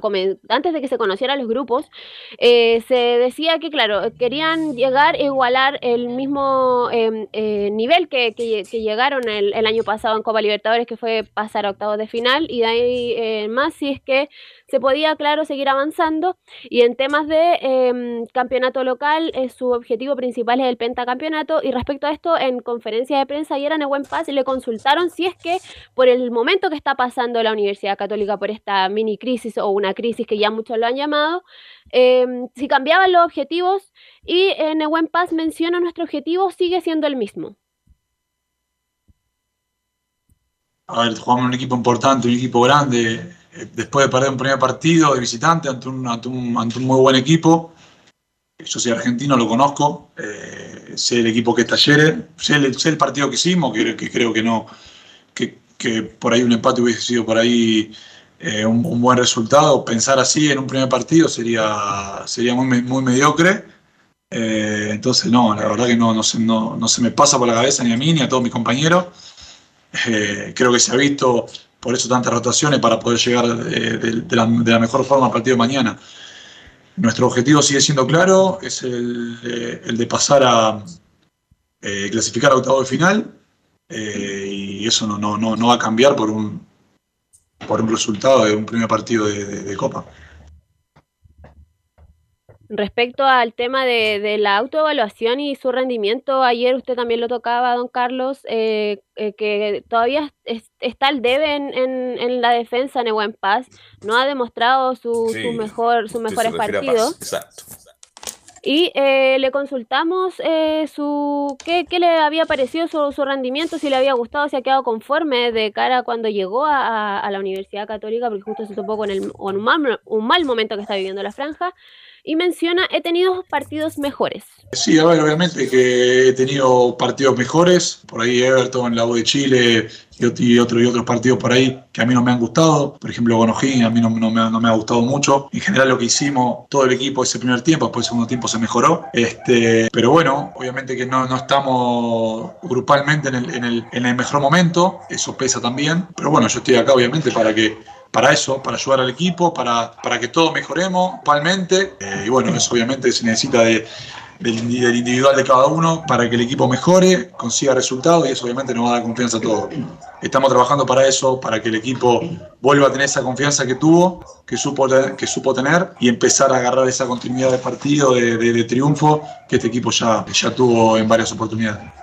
antes de que se conocieran los grupos, eh, se decía que, claro, querían llegar a igualar el mismo em, eh, nivel que, que, llegaron el, el, año pasado en Copa Libertadores, que fue pasar a octavos de final, y de ahí más si es que se podía, claro, seguir avanzando. Y en temas de em, campeonato local, eh, su objetivo principal es el pentacampeonato. Y respecto a esto, en conferencia de prensa ayer en Buen Paz le consultaron si es que por el momento que está pasando la Universidad Católica por esta mini crisis o una crisis que ya muchos lo han llamado, em, si cambiaban los objetivos. Y en Buen Paz menciona nuestro objetivo sigue siendo el mismo. A ver, jugamos un equipo importante, un equipo grande después de perder un primer partido de visitante ante un, ante un, muy buen equipo. Yo soy argentino, lo conozco, eh, sé el equipo que es Talleres, sé el, sé el partido que hicimos, que, que creo que no, que, que, por ahí un empate hubiese sido por ahí eh, un, buen resultado. Pensar así en un primer partido sería, sería muy, muy mediocre. Eh, entonces, no, la verdad que no, no, se, no, no, se me pasa por la cabeza ni a mí ni a todos mis compañeros. creo que se ha visto por eso tantas rotaciones para poder llegar eh, de, la, mejor forma al partido de mañana. Nuestro objetivo sigue siendo claro, es el, eh, de pasar a eh, clasificar a octavo de final y eso no, no, no, va a cambiar por un, por un resultado de un primer partido de Copa. Respecto al tema de, la autoevaluación y su rendimiento, ayer usted también lo tocaba, don Carlos, eh, eh, que todavía está el debe en, la defensa en Buen Paz, no ha demostrado su, mejor, sus mejores partidos. Y eh, le consultamos su qué, le había parecido su, rendimiento, si le había gustado, si ha quedado conforme de cara cuando llegó a, la Universidad Católica, porque justo se topó con, el, un, mal, un mal momento que está viviendo la franja. Y menciona, he tenido partidos mejores. Sí, a ver, obviamente que he tenido partidos mejores, por ahí Everton, la U de Chile y, otro, y otros partidos por ahí que a mí no me han gustado, por ejemplo con O'Higgins a mí no, no, me, no, me, ha gustado mucho, en general lo que hicimos todo el equipo ese primer tiempo, después el segundo tiempo se mejoró, este, pero bueno, obviamente que no, no estamos grupalmente en el, en, el, en el mejor momento, eso pesa también, pero bueno, yo estoy acá obviamente para que para eso, para ayudar al equipo, para, para que todos mejoremos palmente. Eh, y bueno, eso obviamente se necesita de, del, individual de cada uno para que el equipo mejore, consiga resultados y eso obviamente nos va a dar confianza a todos. Estamos trabajando para eso, para que el equipo vuelva a tener esa confianza que tuvo, que supo, que supo tener y empezar a agarrar esa continuidad de partido, de, de triunfo que este equipo ya, ya tuvo en varias oportunidades.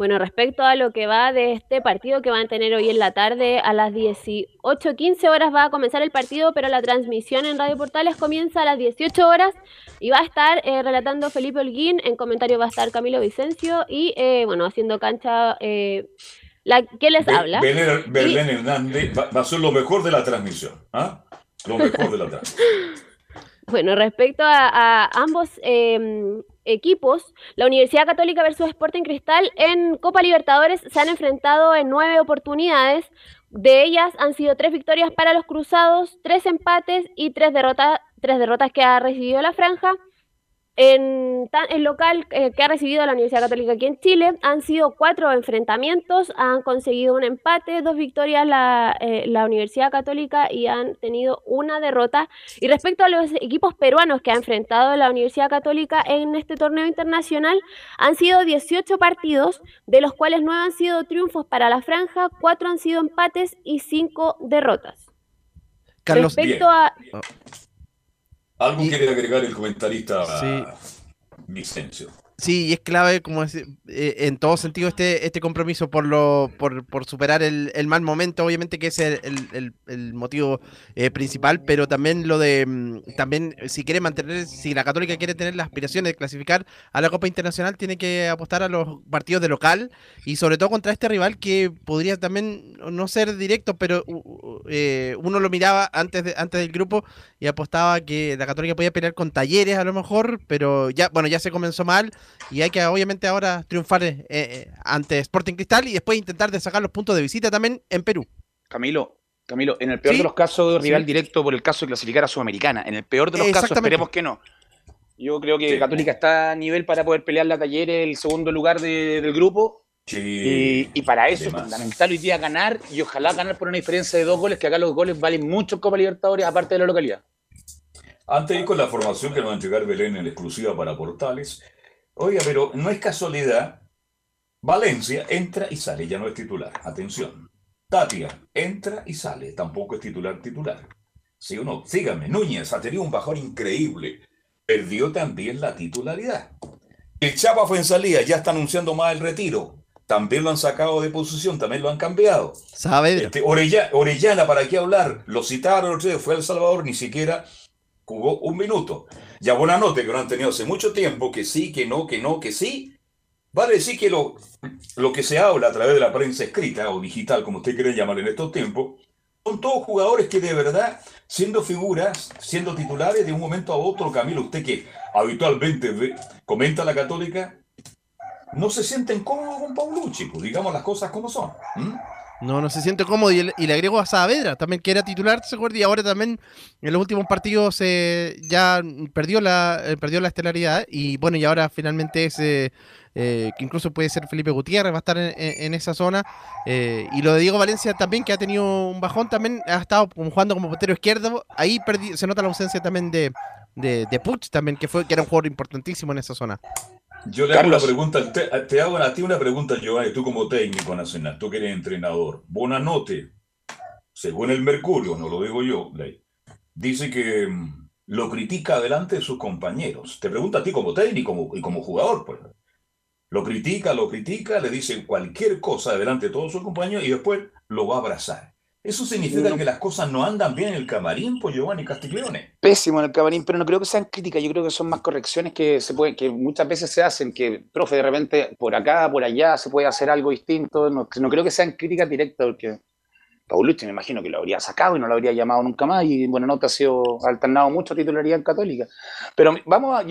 Bueno, respecto a lo que va de este partido que van a tener hoy en la tarde, a las 18.15 horas va a comenzar el partido, pero la transmisión en Radio Portales comienza a las 18 horas y va a estar eh, relatando Felipe Holguín, en comentario va a estar Camilo Vicencio y, eh, bueno, haciendo cancha... Eh, la, ¿Qué les habla? Belén, Hernández va, a ser lo mejor de la transmisión. ¿ah? Lo mejor de la transmisión. Bueno, respecto a, ambos em, equipos, la Universidad Católica versus Sporting Cristal en Copa Libertadores se han enfrentado en nueve oportunidades. De ellas han sido tres victorias para los Cruzados, tres empates y tres, derrotas, tres derrotas que ha recibido la franja. En el local eh, que ha recibido la Universidad Católica aquí en Chile han sido cuatro enfrentamientos, han conseguido un empate, dos victorias la, eh, la, Universidad Católica y han tenido una derrota. Y respecto a los equipos peruanos que ha enfrentado la Universidad Católica en este torneo internacional, han sido 18 partidos, de los cuales 9 han sido triunfos para la franja, 4 han sido empates y 5 derrotas. Carlos, respecto a... Algo quiere agregar el comentarista Vicencio. Sí, y es clave, como eh, en todo sentido, este, este compromiso por, lo, por, por superar el, el, mal momento, obviamente que es el, el, motivo eh, principal, pero también lo de, mm, también si quiere mantener, si la Católica quiere tener las aspiraciones de clasificar a la Copa Internacional, tiene que apostar a los partidos de local y sobre todo contra este rival que podría también no ser directo, pero eh, uno lo miraba antes, de, antes del grupo y apostaba que la Católica podía pelear con talleres a lo mejor, pero ya, bueno, ya se comenzó mal y hay que obviamente ahora triunfar eh, eh, ante Sporting Cristal y después intentar de sacar los puntos de visita también en Perú. Camilo, Camilo, en el peor de los casos, rival directo por el caso de clasificar a Sudamericana. En el peor de los casos, esperemos que no. Yo creo que Católica está a nivel para poder pelear la Talleres el segundo lugar del grupo. y, para eso es fundamental hoy día ganar y ojalá ganar por una diferencia de dos goles, que acá los goles valen mucho en Copa Libertadores, aparte de la localidad. Antes de ir con la formación que nos va a entregar Belén en exclusiva para Portales, Oiga, pero no es casualidad. Valencia entra y sale, ya no es titular. Atención. Tatia entra y sale, tampoco es titular titular. Si uno, síganme, Núñez ha tenido un bajón increíble. Perdió también la titularidad. El Chapa fue en salida, ya está anunciando más el retiro. También lo han sacado de posición, también lo han cambiado. ¿Sabe? Este, Orellana, ¿para qué hablar? Lo citaron, fue El Salvador, ni siquiera jugó un minuto. Ya nota que no han tenido hace mucho tiempo, que sí, que no, que no, que sí. Vale decir que lo, lo que se habla a través de la prensa escrita o digital, como usted quiere llamar en estos tiempos, son todos jugadores que de verdad, siendo figuras, siendo titulares de un momento a otro, Camilo, usted que habitualmente comenta la católica, no se sienten cómodos con Paulucci, pues digamos las cosas como son. No, no se siente cómodo. Y, le agrego a Saavedra, también que era titular, ¿se acuerda? Y ahora también en los últimos partidos eh, ya perdió la, eh, perdió la estelaridad. Y bueno, y ahora finalmente es. Eh, que incluso puede ser Felipe Gutiérrez, va a estar en, esa zona. y lo de Diego Valencia también, que ha tenido un bajón, también ha estado jugando como portero izquierdo. Ahí se nota la ausencia también de, de, de Puch, también, que, fue, que era un jugador importantísimo en esa zona. Yo le hago una pregunta, te, hago a ti una pregunta, Giovanni, tú como técnico nacional, tú que eres entrenador. Bonanote, según el Mercurio, no lo digo yo, dice que mm, lo critica delante de sus compañeros. Te pregunta a ti como técnico y como jugador, pues. Lo critica, lo critica, le dice cualquier cosa delante de todos sus compañeros y después lo va a abrazar. ¿Eso significa que las cosas no andan bien en el camarín, pues Giovanni Castiglione? Pésimo en el camarín, pero no creo que sean críticas, yo creo que son más correcciones que se pueden, que muchas veces se hacen, que, profe, de repente por acá, por allá se puede hacer algo distinto, no, creo que sean críticas directas, porque Paulucci me imagino que lo habría sacado y no lo habría llamado nunca más y bueno, no te ha sido alternado mucho titularidad en Católica. Pero vamos a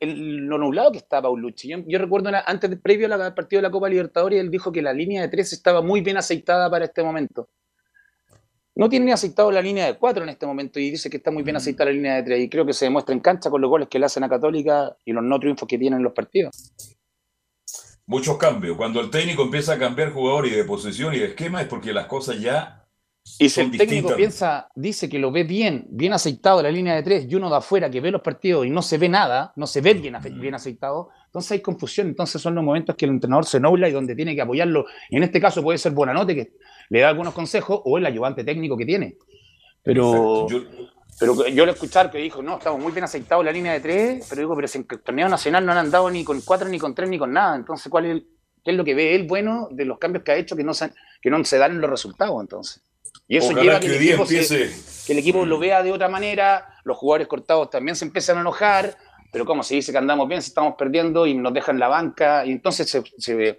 lo nublado que está Paulucci. Yo, recuerdo antes, previo al partido de la Copa Libertadores, él dijo que la línea de tres estaba muy bien aceitada para este momento. No tiene ni aceitado la línea de cuatro en este momento y dice que está muy bien aceitada la línea de tres y creo que se demuestra en cancha con los goles que le hacen a Católica y los no triunfos que tienen en los partidos. Muchos cambios. Cuando el técnico empieza a cambiar jugadores y de posición y de esquema es porque las cosas ya y si el técnico piensa, dice que lo ve bien, bien aceitado la línea de tres, y uno de afuera que ve los partidos y no se ve nada, no se ve bien, bien aceitado, entonces hay confusión. Entonces son los momentos que el entrenador se nubla y donde tiene que apoyarlo. Y en este caso puede ser Buenanote, que le da algunos consejos, o el ayudante técnico que tiene. Pero yo, pero yo le escuchar que dijo, no, estamos muy bien aceitados la línea de tres, pero digo, pero si en el torneo nacional no han andado ni con cuatro, ni con tres, ni con nada. Entonces, ¿cuál es, qué es lo que ve él bueno de los cambios que ha hecho que no se, que no se dan los resultados entonces? Y eso lleva a que, el equipo que el equipo lo vea de otra manera, los jugadores cortados también se empiezan a enojar, pero como se dice que andamos bien si estamos perdiendo y nos dejan la banca, y entonces se, se,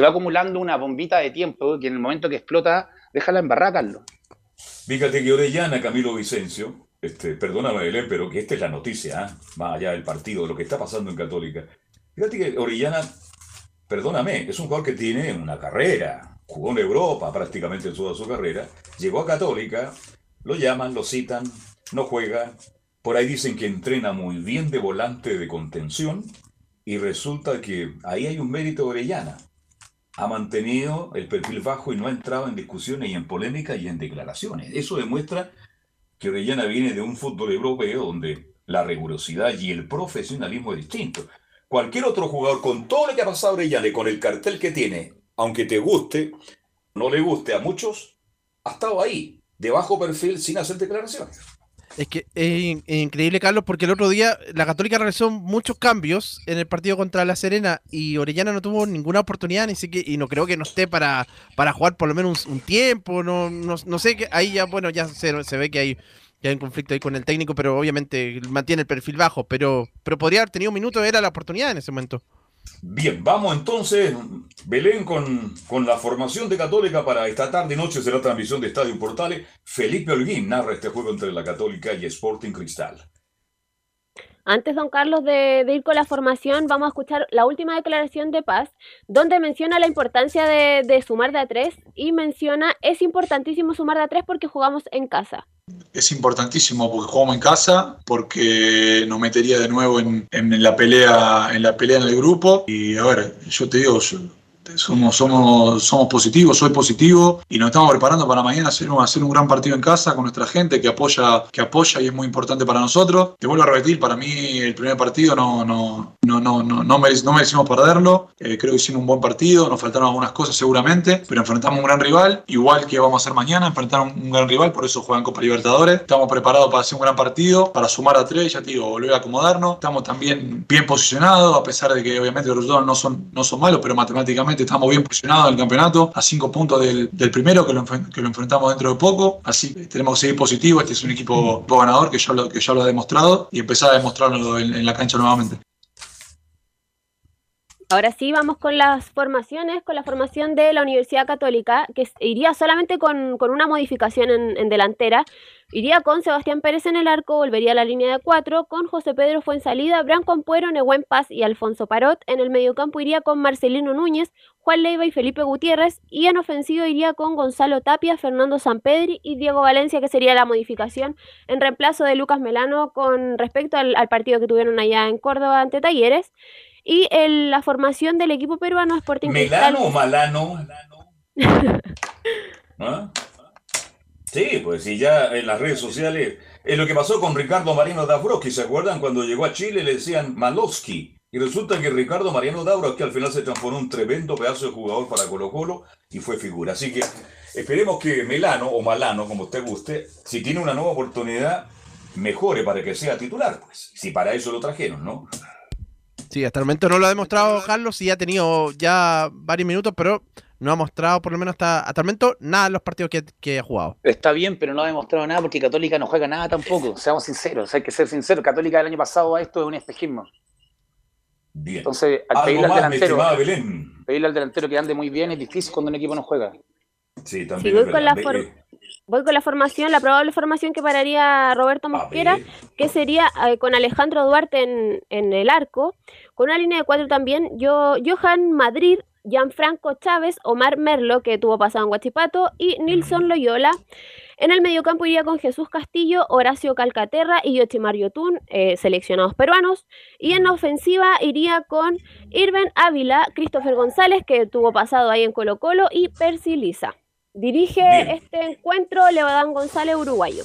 va acumulando una bombita de tiempo que en el momento que explota, déjala Carlos. Fíjate que Orellana, Camilo Vicencio, este, perdóname, Belén, pero que esta es la noticia, ¿ah? más allá del partido, lo que está pasando en Católica. Fíjate que Orellana, perdóname, es un jugador que tiene una carrera, jugó en Europa prácticamente toda su carrera, llegó a Católica, lo llaman, lo citan, no juega, por ahí dicen que entrena muy bien de volante de contención y resulta que ahí hay un mérito de Orellana. Ha mantenido el perfil bajo y no ha entrado en discusiones y en polémicas y en declaraciones. Eso demuestra que Orellana viene de un fútbol europeo donde la rigurosidad y el profesionalismo es distinto. Cualquier otro jugador, con todo lo que ha pasado Orellana y con el cartel que tiene, aunque te guste, no le guste a muchos, ha estado ahí, de bajo perfil, sin hacer declaraciones. Es que es, increíble, Carlos, porque el otro día la Católica realizó muchos cambios en el partido contra La Serena y Orellana no tuvo ninguna oportunidad, ni siquiera, y no creo que no esté para, para jugar por lo menos un, tiempo, no, no, sé, que ahí ya, bueno, ya se, se ve que hay, que hay un conflicto ahí con el técnico, pero obviamente mantiene el perfil bajo, pero, pero podría haber tenido un minuto, era la oportunidad en ese momento. Bien, vamos entonces, Belén, con, con, la formación de Católica para esta tarde y noche será transmisión de Estadio Portales. Felipe Holguín narra este juego entre la Católica y Sporting Cristal. Antes, don Carlos, de, ir con la formación, vamos a escuchar la última declaración de Paz, donde menciona la importancia de, sumar de a tres y menciona, es importantísimo sumar de a tres porque jugamos en casa es importantísimo porque jugamos en casa, porque nos metería de nuevo en, la pelea, en la pelea en el grupo. Y a ver, yo te digo, somos, somos, somos positivos, soy positivo y nos estamos preparando para mañana hacer un, hacer un gran partido en casa con nuestra gente que apoya, que apoya y es muy importante para nosotros. Te vuelvo a repetir, para mí el primer partido no, no, no, no, no, no, merecimos perderlo. Eh, creo que hicimos un buen partido, nos faltaron algunas cosas seguramente, pero enfrentamos un gran rival, igual que vamos a hacer mañana, enfrentar un gran rival, por eso juegan Copa Libertadores. Estamos preparados para hacer un gran partido, para sumar a tres, ya te digo, volver a acomodarnos. Estamos también bien posicionados, a pesar de que obviamente los resultados no son, no son malos, pero matemáticamente estamos bien posicionados en el campeonato, a cinco puntos del, primero que lo, que lo, enfrentamos dentro de poco. Así que tenemos que seguir positivo. Este es un equipo, ganador que ya, lo, que ya lo ha demostrado y empezar a demostrarlo en, la cancha nuevamente. Ahora sí, vamos con las formaciones, con la formación de la Universidad Católica, que iría solamente con, una modificación en, en delantera. Iría con Sebastián Pérez en el arco, volvería a la línea de cuatro, con José Pedro Fuensalida, Branco Ampuero, Nehuen Paz y Alfonso Parot. En el mediocampo iría con Marcelino Núñez, Juan Leiva y Felipe Gutiérrez. Y en ofensivo iría con Gonzalo Tapia, Fernando Sampedri y Diego Valencia, que sería la modificación en reemplazo de Lucas Melano con respecto al, partido que tuvieron allá en Córdoba ante Talleres. Y la formación del equipo peruano Sporting ¿Melano o Malano? ¿Ah? Sí, pues sí, ya en las redes sociales. Es lo que pasó con Ricardo Mariano Dabrowski, ¿se acuerdan? Cuando llegó a Chile le decían Malowski. Y resulta que Ricardo Mariano Dabrowski al final se transformó en un tremendo pedazo de jugador para Colo Colo y fue figura. Así que esperemos que Melano o Malano, como usted guste, si tiene una nueva oportunidad, mejore para que sea titular. Pues, si para eso lo trajeron, ¿no? Sí, hasta el momento no lo ha demostrado Carlos y ha tenido ya varios minutos, pero no ha mostrado, por lo menos hasta, hasta el momento, nada en los partidos que, ha jugado. Está bien, pero no ha demostrado nada porque Católica no juega nada tampoco. Seamos sinceros, hay que ser sinceros. Católica del año pasado a esto es un espejismo. Bien. Entonces, al pedirle al delantero, pedirle al delantero que ande muy bien es difícil cuando un equipo no juega. Sí, también. Si voy con la, voy con la formación, la probable formación que pararía Roberto Mosquera, que sería eh, con Alejandro Duarte en, en, el arco, con una línea de cuatro también, yo, Johan Madrid, Gianfranco Chávez, Omar Merlo, que tuvo pasado en Guachipato, y Nilson Loyola. En el mediocampo iría con Jesús Castillo, Horacio Calcaterra y Yochimar Yotun, eh, seleccionados peruanos. Y en ofensiva iría con Irben Ávila, Christopher González, que tuvo pasado ahí en Colo Colo, y Percy Lisa. Dirige este encuentro Leodán González, uruguayo.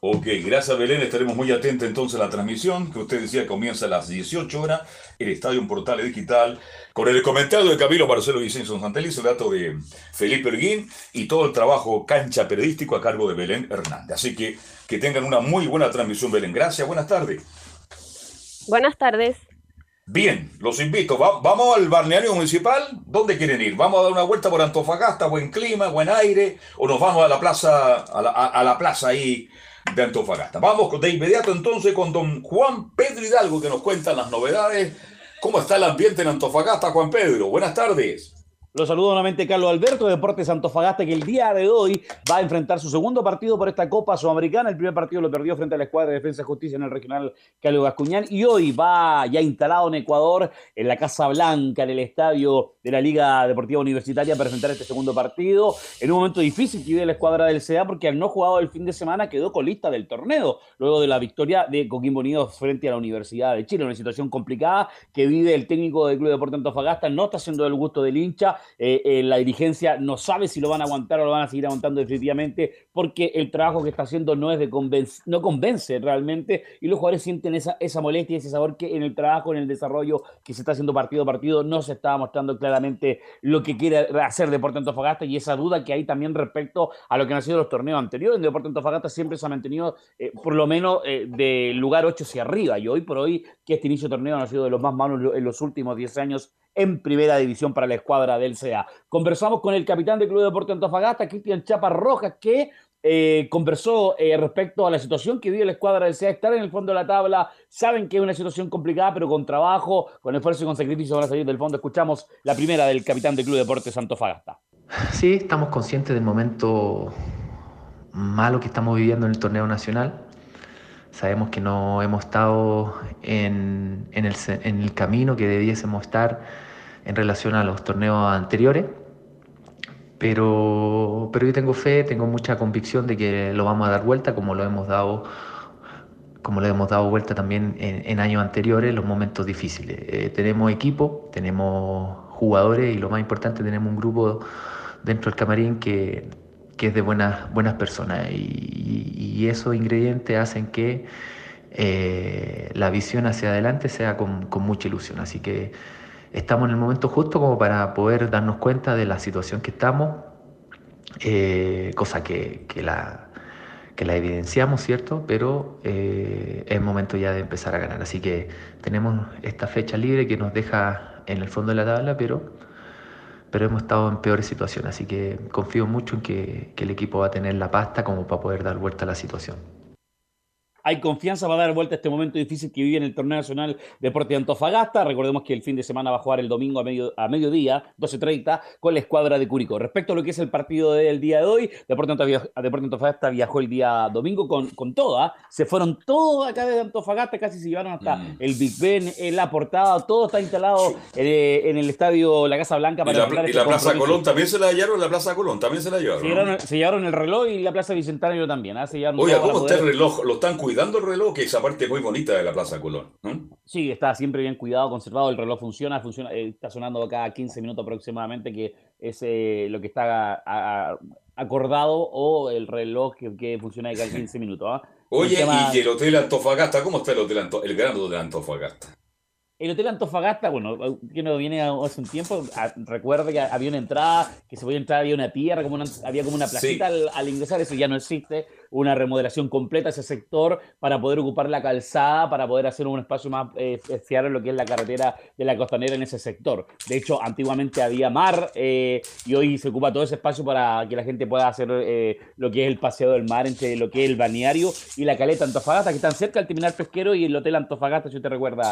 Ok, gracias Belén, estaremos muy atentos entonces a la transmisión, que usted decía comienza a las 18 horas, el Estadio Portal Digital, con el comentario de Camilo Marcelo Vicenzo Santeliz, el dato de Felipe Erguín y todo el trabajo cancha periodístico a cargo de Belén Hernández. Así que que tengan una muy buena transmisión, Belén. Gracias, buenas tardes. Buenas tardes. Bien, los invito. vamos al balneario municipal. ¿Dónde quieren ir? ¿Vamos a dar una vuelta por Antofagasta? ¿Buen clima, buen aire? ¿O nos vamos a la plaza, a la, a la plaza ahí de Antofagasta. Vamos de inmediato entonces con don Juan Pedro Hidalgo que nos cuenta las novedades. ¿Cómo está el ambiente en Antofagasta, Juan Pedro? Buenas tardes. Los saludo nuevamente Carlos Alberto de Deportes Antofagasta que el día de hoy va a enfrentar su segundo partido por esta Copa Sudamericana. El primer partido lo perdió frente a la escuadra de Defensa y Justicia en el regional Carlos Gascuñán y hoy va ya instalado en Ecuador, en la Casa Blanca, en el estadio de la Liga Deportiva Universitaria para enfrentar este segundo partido. En un momento difícil que vive la escuadra del CEA porque al no jugado el fin de semana quedó colista del torneo, luego de la victoria de Coquimbo Unido frente a la Universidad de Chile. Una situación complicada que vive el técnico del Club Deportes Antofagasta, no está haciendo el gusto del hincha eh, eh, la dirigencia no sabe si lo van a aguantar o lo van a seguir aguantando definitivamente, porque el trabajo que está haciendo no es de no convence realmente, y los jugadores sienten esa, esa molestia y ese sabor que en el trabajo, en el desarrollo que se está haciendo partido a partido, no se está mostrando claramente lo que quiere hacer Deporte Antofagasta y esa duda que hay también respecto a lo que han sido los torneos anteriores. En Deporte Antofagasta siempre se ha mantenido eh, por lo menos de lugar 8 hacia arriba, y hoy por hoy que este inicio de torneo ha sido de los más malos en los últimos 10 años en primera división para la escuadra del CA. Conversamos con el capitán del Club de Deporte Antofagasta, Cristian Chapa Rojas, que eh, conversó eh, respecto a la situación que vive la escuadra del CA, estar en el fondo de la tabla, saben que es una situación complicada, pero con trabajo, con esfuerzo y con sacrificio van a salir del fondo. Escuchamos la primera del capitán del Club de Deportes Antofagasta. Sí, estamos conscientes del momento malo que estamos viviendo en el torneo nacional. Sabemos que no hemos estado en el camino que debiésemos estar en relación a los torneos anteriores. Pero, pero yo tengo fe, tengo mucha convicción de que lo vamos a dar vuelta como lo hemos dado como lo hemos dado vuelta también en, años anteriores, los momentos difíciles. Eh, tenemos equipo, tenemos jugadores y lo más importante, tenemos un grupo dentro del camarín que, que es de buenas, buenas personas y, y esos ingredientes hacen que eh, la visión hacia adelante sea con, con mucha ilusión. Así que estamos en el momento justo como para poder darnos cuenta de la situación que estamos, eh, cosa que, que, la, que la evidenciamos, ¿cierto? Pero eh, es momento ya de empezar a ganar. Así que tenemos esta fecha libre que nos deja en el fondo de la tabla, pero, pero hemos estado en peores situaciones. Así que confío mucho en que, que el equipo va a tener la pasta como para poder dar vuelta a la situación hay confianza para dar vuelta a este momento difícil que vive en el Torneo Nacional Deporte de Antofagasta. Recordemos que el fin de semana va a jugar el domingo a, medio, a mediodía, 12.30, con la escuadra de Curicó. Respecto a lo que es el partido del día de hoy, Deporte, Antofagasta viajó el día domingo con, con toda. Se fueron todos acá de Antofagasta, casi se llevaron hasta mm. el Big Ben, en la portada, todo está instalado eh, en, el estadio La Casa Blanca para ¿Y la, y la Plaza Colón también se la llevaron? La Plaza Colón también se la llevaron. Se, llevaron, el reloj y la Plaza Bicentenario también. ¿ah? Oye, ¿cómo está el reloj? ¿Lo están cuidando? Cuidando el reloj, que esa parte muy bonita de la Plaza Colón. Sí, está siempre bien cuidado, conservado. El reloj funciona, funciona eh, está sonando cada 15 minutos aproximadamente, que es eh, lo que está acordado, o el reloj que, funciona cada 15 minutos. ¿ah? Oye, y el Hotel Antofagasta, ¿cómo está el Hotel Antofagasta? El Gran Hotel Antofagasta. El Hotel Antofagasta, bueno, que no viene hace un tiempo, recuerde que había una entrada, que se podía entrar, había una tierra, como había como una placita al, ingresar, eso ya no existe una remodelación completa a ese sector para poder ocupar la calzada, para poder hacer un espacio más eh, en lo que es la carretera de la costanera en ese sector. De hecho, antiguamente había mar eh, y hoy se ocupa todo ese espacio para que la gente pueda hacer eh, lo que es el paseo del mar entre lo que es el balneario y la caleta Antofagasta, que están cerca del terminal pesquero y el hotel Antofagasta, si te recuerda,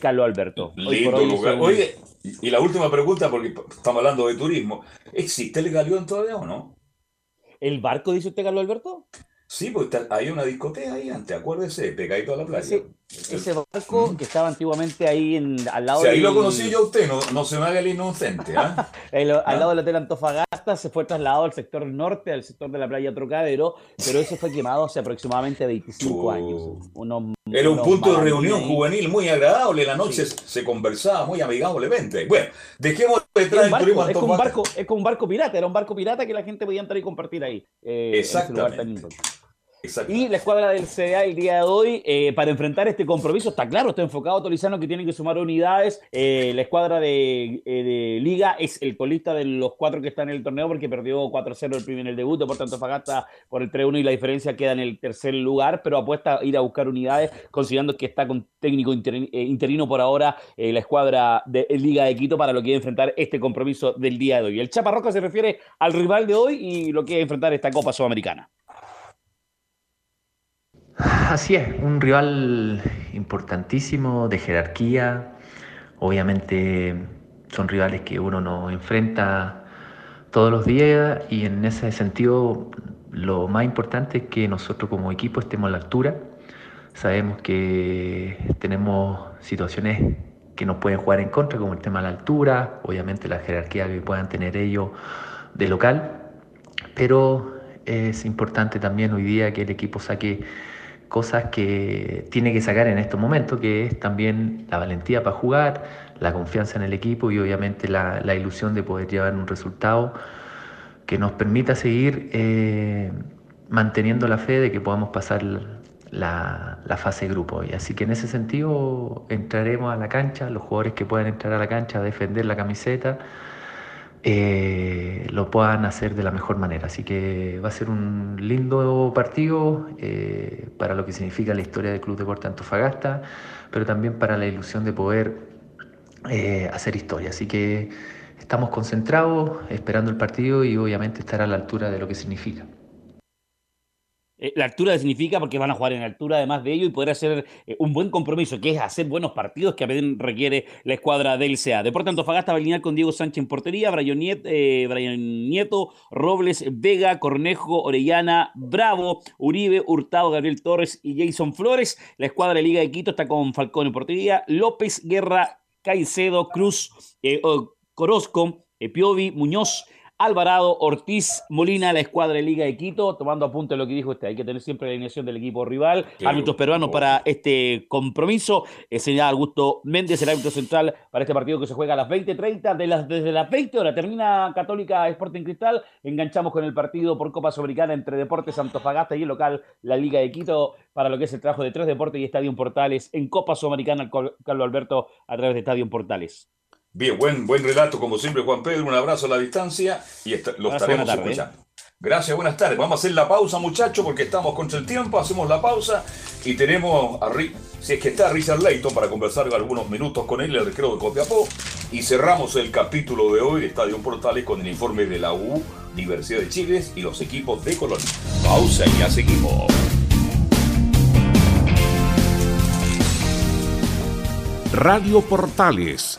Carlos Alberto. Lindo lugar. Oye, y la última pregunta, porque estamos hablando de turismo. ¿Existe el galeón todavía o no? ¿El barco, dice usted, Carlos Alberto? Sí, pues hay una discoteca ahí antes, acuérdese, pegadito a la playa. Ese, barco que estaba antiguamente ahí en, al lado sí, ahí lo conocí yo a usted, no, no se me haga el inocente. ¿ah? al lado del Hotel Antofagasta se fue trasladado al sector norte, al sector de la playa Trocadero, pero eso fue quemado hace aproximadamente 25 años. Era un punto de reunión juvenil muy agradable, la noche se conversaba muy amigablemente. Bueno, dejemos detrás el turismo es como, un barco, es como un barco pirata, era un barco pirata que la gente podía entrar y compartir ahí. Eh, Exactamente. Y la escuadra del CDA el día de hoy, eh, para enfrentar este compromiso, está claro, está enfocado Tolizano que tiene que sumar unidades. Eh, la escuadra eh, de, Liga es el colista de los cuatro que están en el torneo porque perdió 4-0 el primer el debut, por tanto Fagasta por el 3-1 y la diferencia queda en el tercer lugar, pero apuesta a ir a buscar unidades, considerando que está con técnico interino por ahora la escuadra de Liga de Quito para lo que enfrentar este compromiso del día de hoy. El Chaparroca se refiere al rival de hoy y lo que enfrentar esta Copa Sudamericana. Así es, un rival importantísimo de jerarquía. Obviamente son rivales que uno no enfrenta todos los días y en ese sentido lo más importante es que nosotros como equipo estemos a la altura. Sabemos que tenemos situaciones que nos pueden jugar en contra, como el tema de la altura, obviamente la jerarquía que puedan tener ellos de local, pero es importante también hoy día que el equipo saque cosas que tiene que sacar en estos momentos, que es también la valentía para jugar, la confianza en el equipo y obviamente la, ilusión de poder llevar un resultado que nos permita seguir eh, manteniendo la fe de que podamos pasar la, la, fase de grupo. Y así que en ese sentido entraremos a la cancha, los jugadores que puedan entrar a la cancha a defender la camiseta eh, lo puedan hacer de la mejor manera. Así que va a ser un lindo partido eh, para lo que significa la historia del Club Deporte Antofagasta, pero también para la ilusión de poder eh, hacer historia. Así que estamos concentrados, esperando el partido y obviamente estar a la altura de lo que significa. Eh, la altura significa porque van a jugar en altura además de ello y poder hacer eh, un buen compromiso, que es hacer buenos partidos que requiere la escuadra del CA. Deporte Antofagasta va a alinear con Diego Sánchez en portería, Brian Nieto, eh, Robles, Vega, Cornejo, Orellana, Bravo, Uribe, Hurtado, Gabriel Torres y Jason Flores. La escuadra de Liga de Quito está con Falcón en portería, López, Guerra, Caicedo, Cruz, Corosco, Piovi, Muñoz, Alvarado, Ortiz, Molina, la escuadra de Liga de Quito, tomando apunte de lo que dijo usted. Hay que tener siempre la alineación del equipo rival. árbitros peruanos para este compromiso. Señor Augusto Méndez, el árbitro central para este partido que se juega a las 20.30. De las, desde las 20 horas termina Católica Sporting Cristal. Enganchamos con el partido por Copa Sudamericana entre Deportes Antofagasta y el local, la Liga de Quito, para lo que es el trabajo de tres deportes y Estadio Portales en Copa Sudamericana, Carlos Alberto, a través de Estadio Portales. Bien, buen, buen relato como siempre, Juan Pedro. Un abrazo a la distancia y lo estaremos escuchando. Gracias, buenas tardes. Vamos a hacer la pausa, muchachos, porque estamos contra el tiempo. Hacemos la pausa y tenemos a si es que está Richard Leighton para conversar algunos minutos con él, el recreo de Copiapó. Y cerramos el capítulo de hoy de Estadio Portales con el informe de la U, Universidad de Chile y los equipos de Colonia. Pausa y ya seguimos. Radio Portales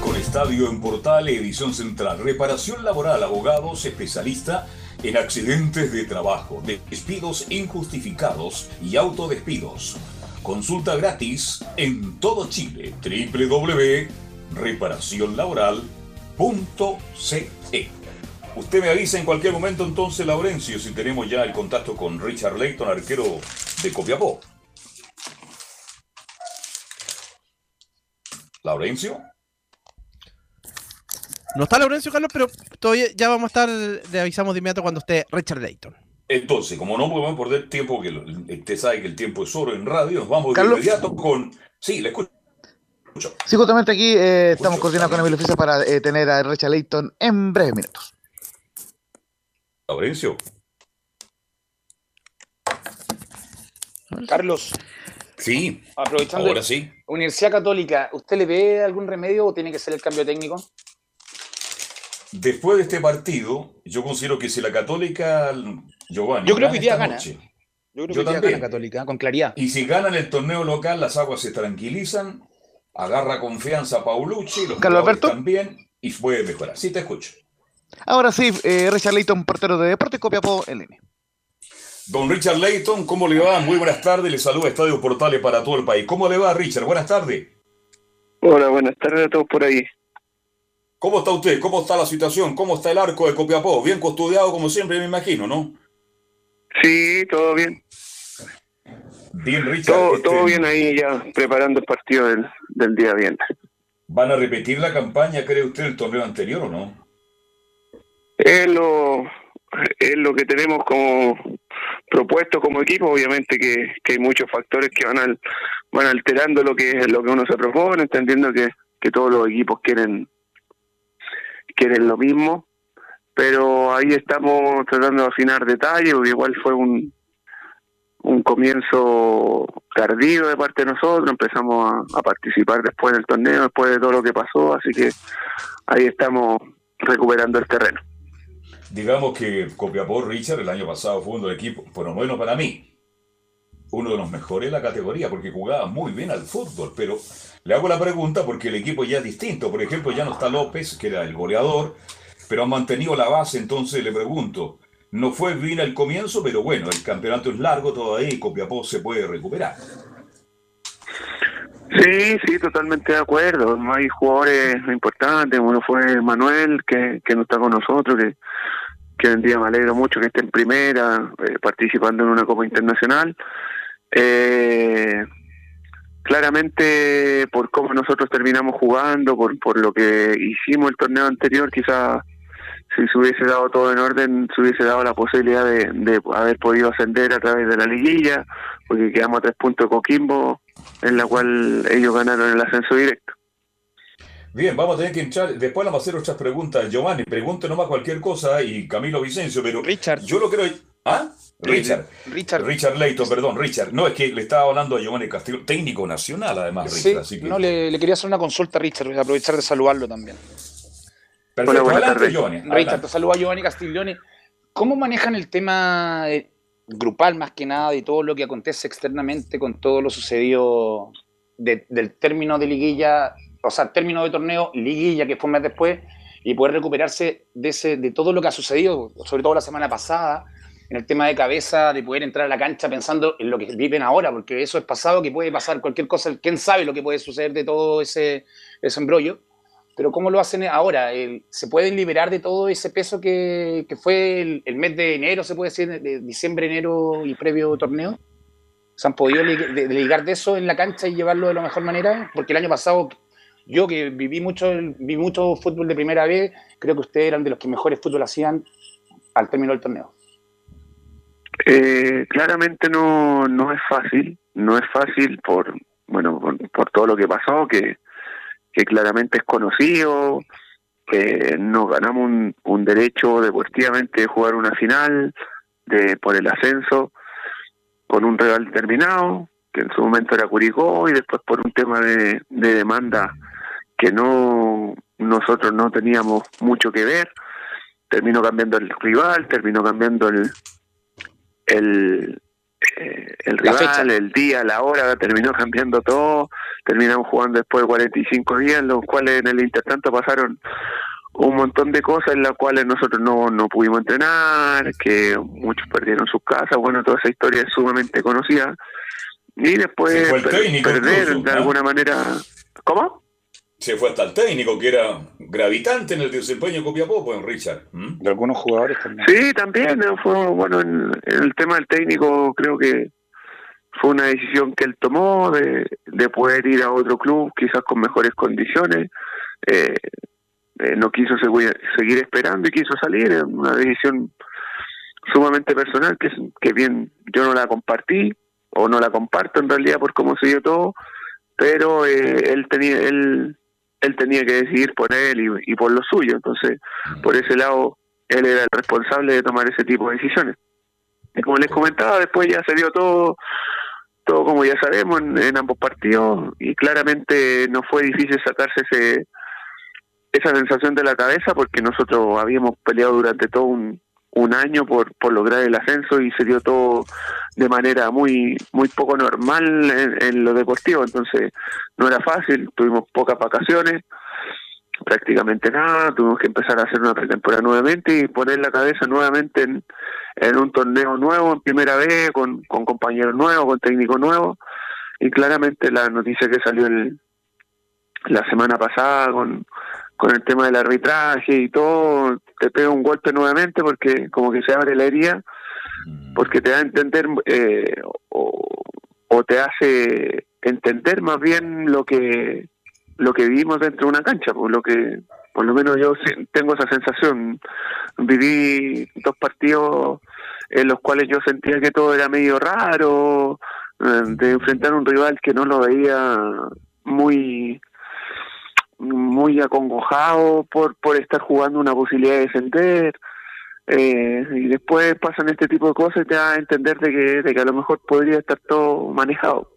con Estadio en Portales, edición central. Reparación laboral, abogados, especialista en accidentes de trabajo, despidos injustificados y autodespidos. Consulta gratis en todo Chile. www.reparacionlaboral.ce. Usted me avisa en cualquier momento entonces, Laurencio, si tenemos ya el contacto con Richard Leighton, arquero de Copiapó. Laurencio. No está Laurencio Carlos, pero todavía ya vamos a estar, le avisamos de inmediato cuando esté Richard Layton. Entonces, como no podemos perder tiempo, que usted sabe que el tiempo es oro en radio, nos vamos de inmediato con. Sí, le escucho. Sí, justamente aquí eh, estamos coordinando con Emilio Fisa para eh, tener a Richard Layton en breves minutos. Laurencio. Carlos. Sí. Aprovechando. Ahora sí. Universidad Católica, ¿usted le ve algún remedio o tiene que ser el cambio técnico? Después de este partido, yo considero que si la Católica, Giovanni, yo creo que hoy día gana. Noche, yo creo que hoy día gana Católica, con claridad. Y si ganan el torneo local, las aguas se tranquilizan, agarra confianza a Paulucci, los Carlos Alberto también, y puede mejorar. Sí, te escucho. Ahora sí, eh, Richard Leighton, portero de Deportes Copiapó en línea. Don Richard Leighton, ¿cómo le va? Muy buenas tardes, le saluda Estadio Portales para todo el país. ¿Cómo le va, Richard? Buenas tardes. Hola, buenas tardes a todos por ahí. ¿Cómo está usted? ¿Cómo está la situación? ¿Cómo está el arco de Copiapó? Bien custodiado como siempre, me imagino, ¿no? Sí, todo bien. Bien, Richard. Todo, este, todo bien ahí ya, preparando el partido del, del día viernes. ¿Van a repetir la campaña, cree usted, el torneo anterior o no? Es lo, es lo que tenemos como propuesto como equipo, obviamente que, que hay muchos factores que van al, van alterando lo que lo que uno se propone, entendiendo que, que todos los equipos quieren quieren lo mismo, pero ahí estamos tratando de afinar detalles, igual fue un, un comienzo tardío de parte de nosotros, empezamos a, participar después del torneo, después de todo lo que pasó, así que ahí estamos recuperando el terreno. Digamos que Copiapó Richard el año pasado fue del equipo, por lo menos para mí, uno de los mejores de la categoría, porque jugaba muy bien al fútbol, pero le hago la pregunta porque el equipo ya es distinto. Por ejemplo, ya no está López, que era el goleador, pero han mantenido la base. Entonces le pregunto, no fue bien al comienzo, pero bueno, el campeonato es largo todavía y Copiapó se puede recuperar. Sí, sí, totalmente de acuerdo. Hay jugadores importantes, uno fue Manuel, que, que no está con nosotros, que, que hoy en día me alegro mucho que esté en primera, eh, participando en una Copa Internacional. Eh, claramente por cómo nosotros terminamos jugando, por, por lo que hicimos el torneo anterior, quizás si se hubiese dado todo en orden, se hubiese dado la posibilidad de, de haber podido ascender a través de la liguilla, porque quedamos a tres puntos de Coquimbo, en la cual ellos ganaron el ascenso directo. Bien, vamos a tener que entrar, después vamos a hacer otras preguntas. Giovanni, pregunte nomás cualquier cosa y Camilo Vicencio, pero Richard. yo lo creo... ¿Ah? Richard. Richard. Richard Leighton, perdón, Richard. No, es que le estaba hablando a Giovanni Castillo, técnico nacional además, sí, Richard. Así que... No, le, le, quería hacer una consulta a Richard, aprovechar de saludarlo también. Perfecto, bueno, adelante, Giovanni. Richard, te saluda Giovanni Castiglione. ¿Cómo manejan el tema grupal más que nada de todo lo que acontece externamente con todo lo sucedido de, del término de liguilla, o sea, término de torneo, liguilla que fue un mes después, y poder recuperarse de, ese, de todo lo que ha sucedido, sobre todo la semana pasada, en el tema de cabeza, de poder entrar a la cancha pensando en lo que viven ahora, porque eso es pasado, que puede pasar cualquier cosa, quién sabe lo que puede suceder de todo ese, ese embrollo. pero ¿cómo lo hacen ahora? ¿Se pueden liberar de todo ese peso que, fue el, mes de enero, se puede decir, de diciembre, enero y previo torneo? ¿Se han podido ligar de eso en la cancha y llevarlo de la mejor manera? Porque el año pasado, yo que viví mucho, vi mucho fútbol de primera vez, creo que ustedes eran de los que mejores fútbol hacían al término del torneo. Eh, claramente no, no es fácil, no es fácil por, bueno, por todo lo que pasó, que que claramente es conocido, que nos ganamos un, derecho deportivamente de jugar una final de por el ascenso con un rival determinado, que en su momento era Curicó, y después por un tema de, demanda que no nosotros no teníamos mucho que ver, terminó cambiando el rival, terminó cambiando el el, eh, el rival, el día, la hora, terminó cambiando todo, terminamos jugando después de 45 días, los cuales en el intertanto pasaron un montón de cosas en las cuales nosotros no, no pudimos entrenar, que muchos perdieron sus casas, bueno, toda esa historia es sumamente conocida. Y después perder de alguna manera... ¿Cómo? Se fue hasta el técnico, que era gravitante en el desempeño de Copiapó, pues, Richard. De algunos jugadores también. Sí, también. Fue, bueno, en, el tema del técnico creo que fue una decisión que él tomó de, de poder ir a otro club, quizás con mejores condiciones. Eh, eh, no quiso seguir, esperando y quiso salir. Es una decisión sumamente personal que, que bien yo no la compartí o no la comparto en realidad por cómo se dio todo, pero eh, él tenía él él tenía que decidir por él y, por lo suyo. Entonces, por ese lado, él era el responsable de tomar ese tipo de decisiones. Y como les comentaba, después ya se dio todo, todo como ya sabemos en, ambos partidos y claramente no fue difícil sacarse ese esa sensación de la cabeza porque nosotros habíamos peleado durante todo un, un año por, por lograr el ascenso y se dio todo de manera muy muy poco normal en, lo deportivo. Entonces no era fácil tuvimos pocas vacaciones prácticamente nada tuvimos que empezar a hacer una pretemporada nuevamente y poner la cabeza nuevamente en, en un torneo nuevo en primera vez con, con compañeros nuevos con técnicos nuevos. Y claramente la noticia que salió el, la semana pasada con con el tema del arbitraje y todo, te pega un golpe nuevamente porque como que se abre la herida, mm. porque te da a entender eh, o, te hace entender más bien lo que lo que vivimos dentro de una cancha, por lo que por lo menos yo tengo esa sensación. Viví dos partidos en los cuales yo sentía que todo era medio raro, eh, de enfrentar a un rival que no lo veía muy muy acongojado por, por estar jugando una posibilidad de descender. Eh, y después pasan este tipo de cosas y te da a entender de que, de que a lo mejor podría estar todo manejado.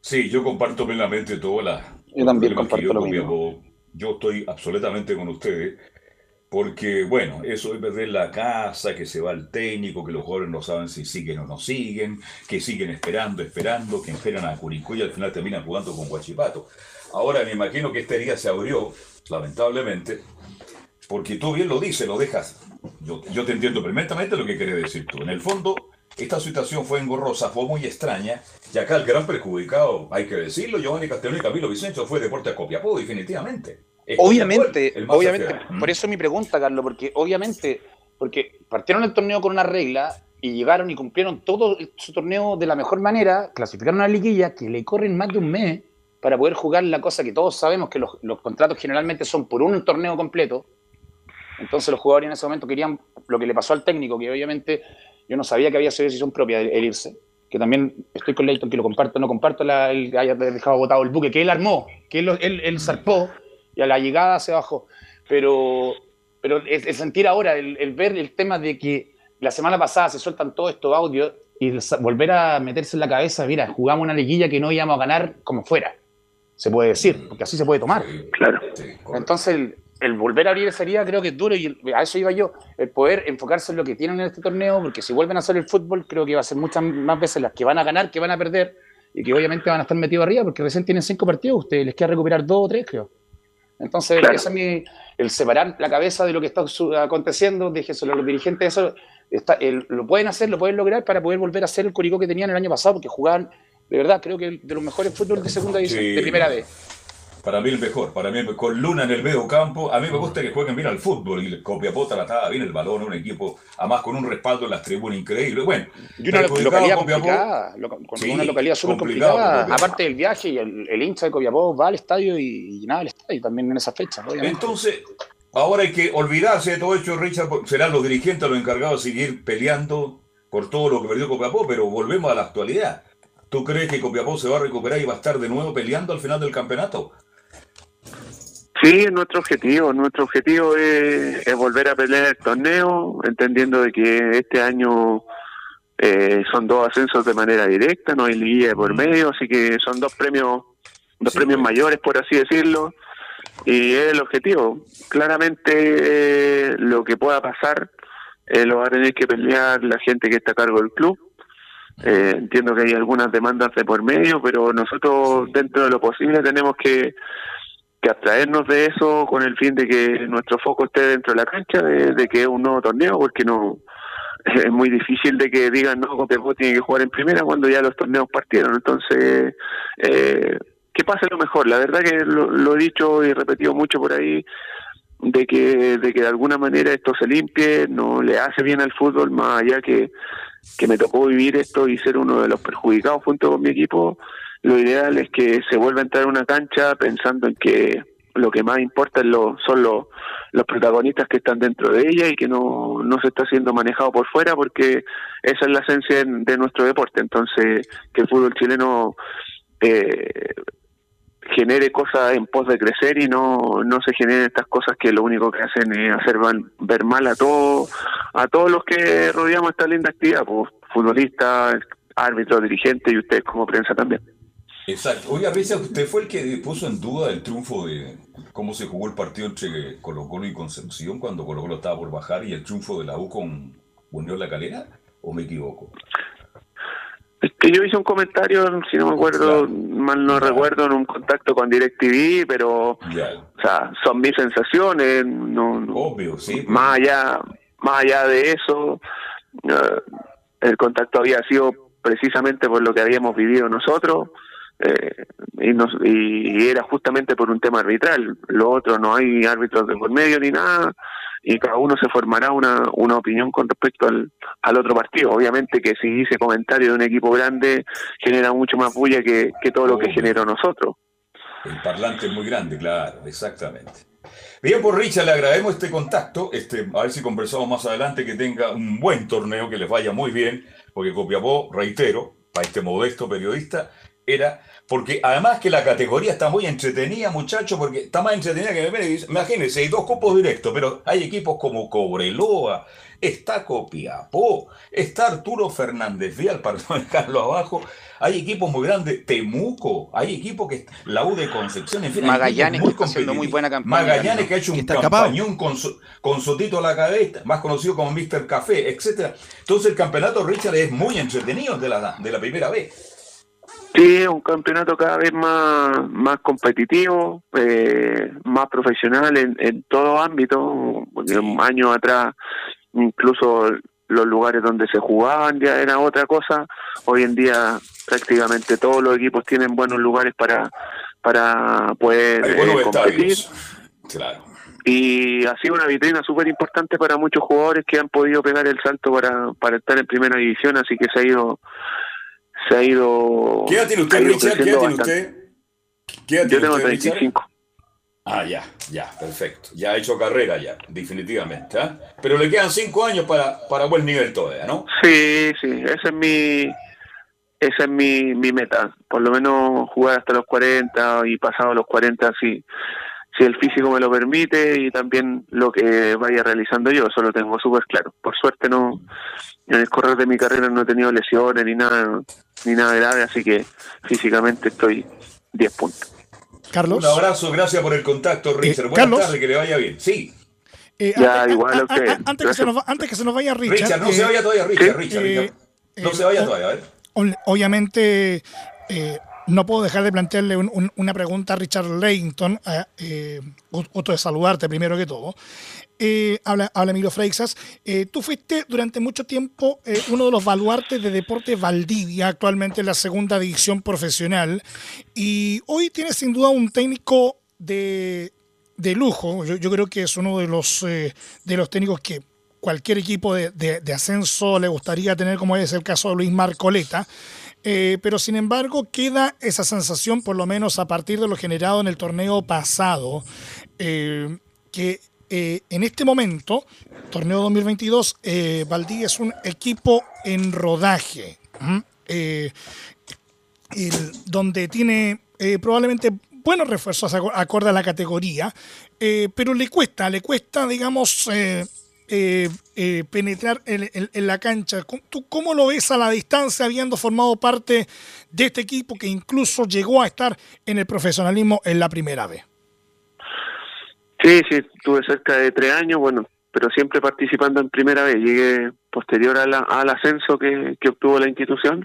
Sí, yo comparto plenamente todas las... Yo también comparto lo mismo. Yo estoy absolutamente con ustedes, porque, bueno, eso es perder la casa, que se va el técnico, que los jugadores no saben si siguen o no siguen, que siguen esperando, esperando, que esperan a Curicó y al final terminan jugando con Guachipato. Ahora me imagino que esta herida se abrió, lamentablemente, porque tú bien lo dices, lo dejas. Yo, yo te entiendo perfectamente lo que quieres decir tú. En el fondo, esta situación fue engorrosa, fue muy extraña, y acá el gran perjudicado, hay que decirlo, Giovanni Castellón y Camilo Vicencio fue Deportes Copiapó, definitivamente. obviamente, obviamente, por eso mi pregunta, Carlos, porque obviamente, porque partieron el torneo con una regla y llegaron y cumplieron todo su torneo de la mejor manera, clasificaron a la liguilla, que le corren más de un mes, para poder jugar la cosa que todos sabemos que los, contratos generalmente son por un torneo completo. Entonces los jugadores en ese momento querían lo que le pasó al técnico, que obviamente yo no sabía que había sido decisión propia el, irse. Que también estoy con Leighton, que lo comparto, no comparto la, el haya dejado botado el buque, que él armó, que él, él, zarpó y a la llegada se bajó. Pero, pero el, sentir ahora, el, ver el tema de que la semana pasada se sueltan todos estos audios y volver a meterse en la cabeza, mira, jugamos una liguilla que no íbamos a ganar como fuera se puede decir, porque así se puede tomar. Claro. Entonces, el, volver a abrir esa herida creo que es duro y a eso iba yo, el poder enfocarse en lo que tienen en este torneo, porque si vuelven a hacer el fútbol, creo que va a ser muchas más veces las que van a ganar, que van a perder y que obviamente van a estar metidos arriba, porque recién tienen cinco partidos, ustedes les queda recuperar dos o tres, creo. Entonces, ese es mi, el separar la cabeza de lo que está aconteciendo, déjeselo a los dirigentes, eso está, lo pueden hacer, lo pueden lograr para poder volver a ser el Curicó que tenían el año pasado, porque jugaban de verdad, creo que de los mejores fútbol de segunda división, de primera vez. Para mí el mejor, para mí el mejor. Luna en el medio campo. A mí me gusta que jueguen bien al fútbol y Copiapó trataba bien el balón, un equipo, además con un respaldo en las tribunas increíble. Bueno, y una localidad complicada, con una localidad súper complicada. Aparte del viaje, y el, hincha de Copiapó va al estadio y, nada, el estadio también en esa fecha. Entonces, ahora hay que olvidarse de todo esto, Richard. Serán los dirigentes los encargados de seguir peleando por todo lo que perdió Copiapó, pero volvemos a la actualidad. ¿Tú crees que Copiapó se va a recuperar y va a estar de nuevo peleando al final del campeonato? Sí, es nuestro objetivo. Nuestro objetivo es, volver a pelear el torneo, entendiendo de que este año eh, son dos ascensos de manera directa, no hay liguilla por mm. medio, así que son dos premios, dos premios mayores, por así decirlo, y es el objetivo. Claramente eh, lo que pueda pasar eh, lo va a tener que pelear la gente que está a cargo del club. Entiendo que hay algunas demandas de por medio, pero nosotros dentro de lo posible tenemos que que abstraernos de eso con el fin de que nuestro foco esté dentro de la cancha, de, que es un nuevo torneo, porque no es muy difícil de que digan, no, Copiapó tiene que jugar en primera cuando ya los torneos partieron. Entonces, eh, que pase lo mejor. La verdad que lo, he dicho y repetido mucho por ahí, de que, de que de alguna manera esto se limpie, no le hace bien al fútbol, más allá que, que me tocó vivir esto y ser uno de los perjudicados junto con mi equipo lo ideal es que se vuelva a entrar a una cancha pensando en que lo que más importa son los, los protagonistas que están dentro de ella y que no, no se está siendo manejado por fuera porque esa es la esencia de nuestro deporte. Entonces, que el fútbol chileno eh, genere cosas en pos de crecer y no, no se generen estas cosas que lo único que hacen es hacer ver mal a todos a todos los que rodeamos esta linda actividad, pues, futbolistas, árbitros, dirigentes y ustedes como prensa también. Exacto. Oiga, Risa, usted fue el que puso en duda el triunfo de cómo se jugó el partido entre Colo Colo y Concepción cuando Colo Colo estaba por bajar y el triunfo de la U con Unión La Calera, ¿o me equivoco? Es que yo hice un comentario, si no me acuerdo, mal no recuerdo, en un contacto con DirecTV, pero o sea, son mis sensaciones, no, Obvio, sí. Más allá, más allá de eso, eh, el contacto había sido precisamente por lo que habíamos vivido nosotros eh, y, nos, y, era justamente por un tema arbitral. Lo otro, no hay árbitros de por medio ni nada, y cada uno se formará una, una opinión con respecto al, al otro partido. Obviamente que si dice comentario de un equipo grande genera mucho más bulla que, que todo lo que generó nosotros. El parlante es muy grande, claro, exactamente. Bien, por pues, Richard, le agradecemos este contacto. Este, a ver si conversamos más adelante, que tenga un buen torneo, que les vaya muy bien, porque Copiapó, reitero, para este modesto periodista, era porque además que la categoría está muy entretenida, muchachos, porque está más entretenida que me Imagínense, hay dos cupos directos, pero hay equipos como Cobreloa, está Copiapó, está Arturo Fernández Vial para no dejarlo abajo. Hay equipos muy grandes, Temuco, hay equipos que la U de Concepción, en fin, Magallanes que está haciendo muy buena campaña. Magallanes que ha hecho un campañón con, con Sotito a la cabeza, más conocido como Mr. Café, etcétera. Entonces el campeonato Richard es muy entretenido de la, de la primera vez. Sí, es un campeonato cada vez más, más competitivo, eh, más profesional en, en todo ámbito. Un año atrás, incluso los lugares donde se jugaban ya era otra cosa. Hoy en día prácticamente todos los equipos tienen buenos lugares para, para poder eh, competir. Claro. Y ha sido una vitrina súper importante para muchos jugadores que han podido pegar el salto para, para estar en primera división, así que se ha ido se ha ido. ¿Qué edad tiene usted, Richard? ¿Qué edad tiene usted? ¿Qué edad Yo tengo 35. Ah, ya, ya, perfecto. Ya ha hecho carrera ya, definitivamente. ¿eh? Pero le quedan cinco años para, para buen nivel todavía, ¿no? Sí, sí, esa es mi, esa es mi, mi meta. Por lo menos jugar hasta los 40 y pasado los 40, si, si el físico me lo permite y también lo que vaya realizando yo, eso lo tengo súper claro. Por suerte no, en el correr de mi carrera no he tenido lesiones ni nada, ni nada grave, así que físicamente estoy 10 puntos. Carlos. Un abrazo, gracias por el contacto, Richard. Eh, Buenas tardes, que le vaya bien. Sí. Eh, ya, igual a usted. Antes que, se nos, antes que se nos vaya Richard. Richard, no se vaya todavía, Richard, Richard, Richard. No se vaya todavía, a ver. Obviamente, no puedo dejar de plantearle una pregunta a Richard Leighton, eh, otro de saludarte primero que todo. Eh, habla, habla Emilio Freixas. Eh, tú fuiste durante mucho tiempo eh, uno de los baluartes de Deporte Valdivia, actualmente en la segunda división profesional, y hoy tienes sin duda un técnico de, lujo. Yo, creo que es uno de los, de los técnicos que cualquier equipo de, de, ascenso le gustaría tener, como es el caso de Luis Marcoleta. pero sin embargo queda esa sensación, por lo menos a partir de lo generado en el torneo pasado, que eh, en este momento, torneo 2022, eh, es un equipo en rodaje, eh, donde tiene eh, probablemente buenos refuerzos acorde a la categoría, pero le cuesta, le cuesta, digamos, penetrar en, la cancha. ¿Tú cómo lo ves a la distancia, habiendo formado parte de este equipo que incluso llegó a estar en el profesionalismo en la primera vez? Sí, sí, tuve cerca de tres años, bueno, pero siempre participando en primera vez. Llegué posterior a al ascenso que, obtuvo la institución.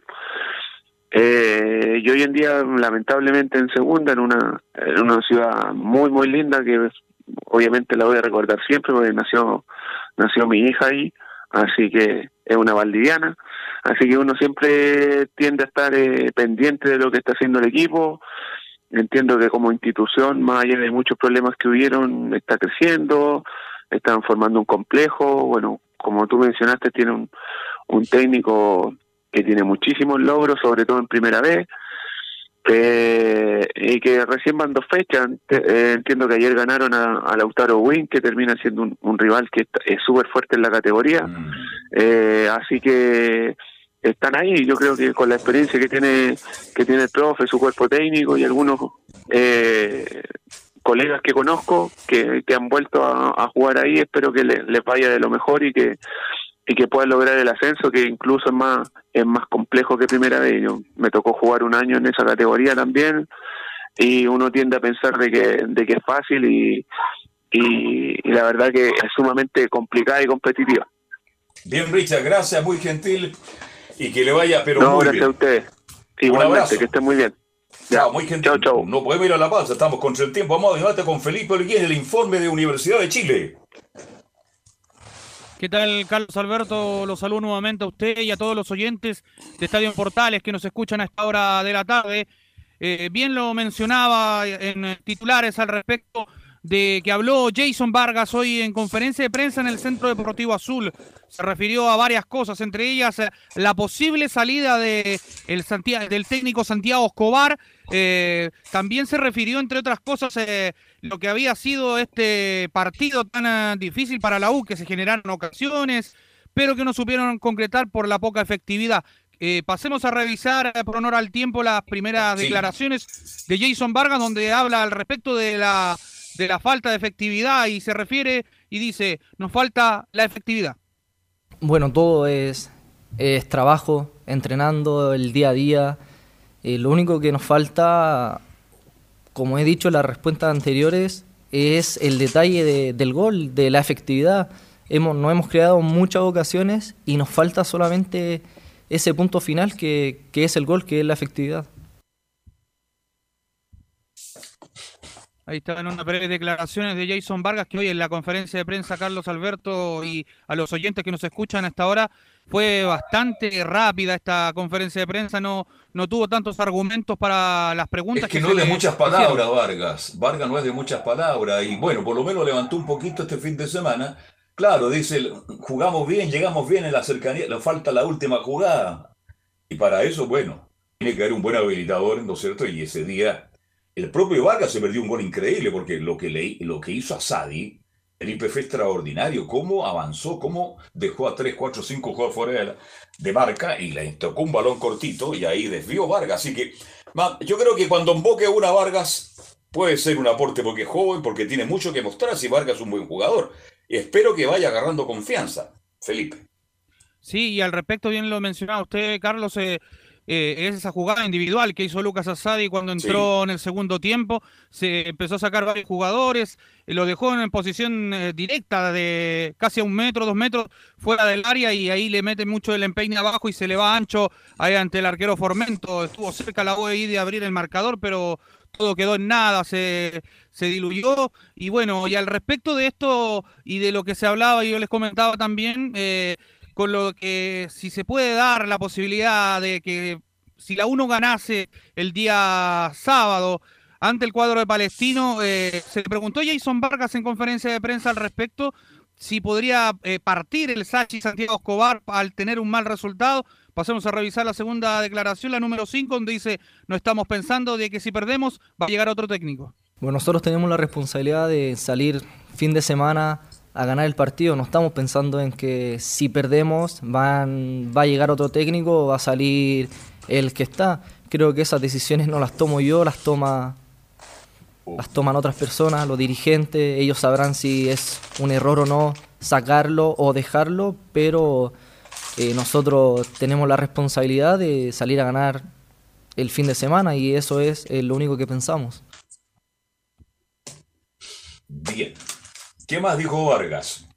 Eh, y hoy en día, lamentablemente, en segunda, en una, en una ciudad muy, muy linda, que obviamente la voy a recordar siempre, porque nació, nació mi hija ahí, así que es una valdiviana. Así que uno siempre tiende a estar eh, pendiente de lo que está haciendo el equipo, Entiendo que como institución, más allá de muchos problemas que hubieron, está creciendo, están formando un complejo, bueno, como tú mencionaste, tiene un, un técnico que tiene muchísimos logros, sobre todo en primera vez, eh, y que recién van dos fechas. Eh, entiendo que ayer ganaron a, Lautaro Win, que termina siendo un, rival que es súper fuerte en la categoría. Mm. Eh, así que están ahí. Yo creo que con la experiencia que tiene que tiene el profe, su cuerpo técnico y algunos eh, colegas que conozco que, que han vuelto a, jugar ahí, espero que les vaya de lo mejor y que y que puedan lograr el ascenso, que incluso es más es más complejo que primera vez. Yo, me tocó jugar un año en esa categoría también y uno tiende a pensar de que de que es fácil y, y la verdad que es sumamente complicada y competitiva. Bien, Richard, gracias, muy gentil. Y que le vaya, pero no, muy gracias a usted. Igualmente, que esté muy bien. Chao, muy gentil. Chao, chao. No podemos ir a la pausa, estamos contra el tiempo. Vamos a debate con Felipe Olguín, el informe de Universidad de Chile. ¿Qué tal, Carlos Alberto? Los saludo nuevamente a usted y a todos los oyentes de Estadio Portales que nos escuchan a esta hora de la tarde. Eh, bien lo mencionaba en titulares al respecto de que habló Jason Vargas hoy en conferencia de prensa en el Centro Deportivo Azul. Se refirió a varias cosas, entre ellas eh, la posible salida de el del técnico Santiago Escobar. Eh, también se refirió, entre otras cosas, eh, lo que había sido este partido tan difícil para la U, que se generaron ocasiones, pero que no supieron concretar por la poca efectividad. pasemos a revisar, por honor al tiempo, las primeras declaraciones de Jason Vargas, donde habla al respecto de la de la falta de efectividad y se refiere y dice, nos falta la efectividad. Bueno, todo es, es trabajo, entrenando el día a día. Eh, lo único que nos falta, como he dicho en las respuestas anteriores, es el detalle del gol, de la efectividad. Hemos, no hemos creado muchas ocasiones y nos falta solamente ese punto final que, que es el gol, que es la efectividad. Ahí están unas breves declaraciones de Jason Vargas, que hoy en la conferencia de prensa, Carlos Alberto y a los oyentes que nos escuchan hasta ahora, fue bastante rápida esta conferencia de prensa, no, no tuvo tantos argumentos para las preguntas. Es que, no es de muchas palabras, Vargas. Vargas no es de muchas palabras y bueno, por lo menos levantó un poquito este fin de semana. Claro, dice, jugamos bien, llegamos bien en la cercanía, le falta la última jugada. Y para eso, bueno, tiene que haber un buen habilitador, ¿no es cierto? Y ese día el propio Vargas se perdió un gol increíble porque lo que, le, lo que hizo a Sadi, el fue extraordinario. Cómo avanzó, cómo dejó a 3, 4, 5 jugadores fuera de, marca y le tocó un balón cortito y ahí desvió Vargas. Así que yo creo que cuando emboque una Vargas puede ser un aporte porque es joven, porque tiene mucho que mostrar si Vargas es un buen jugador. Espero que vaya agarrando confianza, Felipe. Sí, y al respecto, bien lo mencionaba usted, Carlos, eh, eh, es esa jugada individual que hizo Lucas Asadi cuando entró en el segundo tiempo. Se empezó a sacar varios jugadores, eh, lo dejó en posición eh, directa de casi a un metro, dos metros fuera del área y ahí le mete mucho el empeine abajo y se le va ancho ahí ante el arquero Formento. Estuvo cerca la OEI de abrir el marcador, pero todo quedó en nada, se, se diluyó. Y bueno, y al respecto de esto y de lo que se hablaba, yo les comentaba también, con lo que si se puede dar la posibilidad de que si la 1 ganase el día sábado ante el cuadro de Palestino, eh, se le preguntó Jason Vargas en conferencia de prensa al respecto si podría eh, partir el Sachi Santiago Escobar al tener un mal resultado. Pasemos a revisar la segunda declaración, la número 5, donde dice, no estamos pensando de que si perdemos va a llegar otro técnico. Bueno, nosotros tenemos la responsabilidad de salir fin de semana a ganar el partido. No estamos pensando en que si perdemos van, va a llegar otro técnico o va a salir el que está. Creo que esas decisiones no las tomo yo, las toma las toman otras personas, los dirigentes, ellos sabrán si es un error o no sacarlo o dejarlo, pero eh, nosotros tenemos la responsabilidad de salir a ganar el fin de semana y eso es eh, lo único que pensamos. Bien, ¿Qué más dijo Vargas?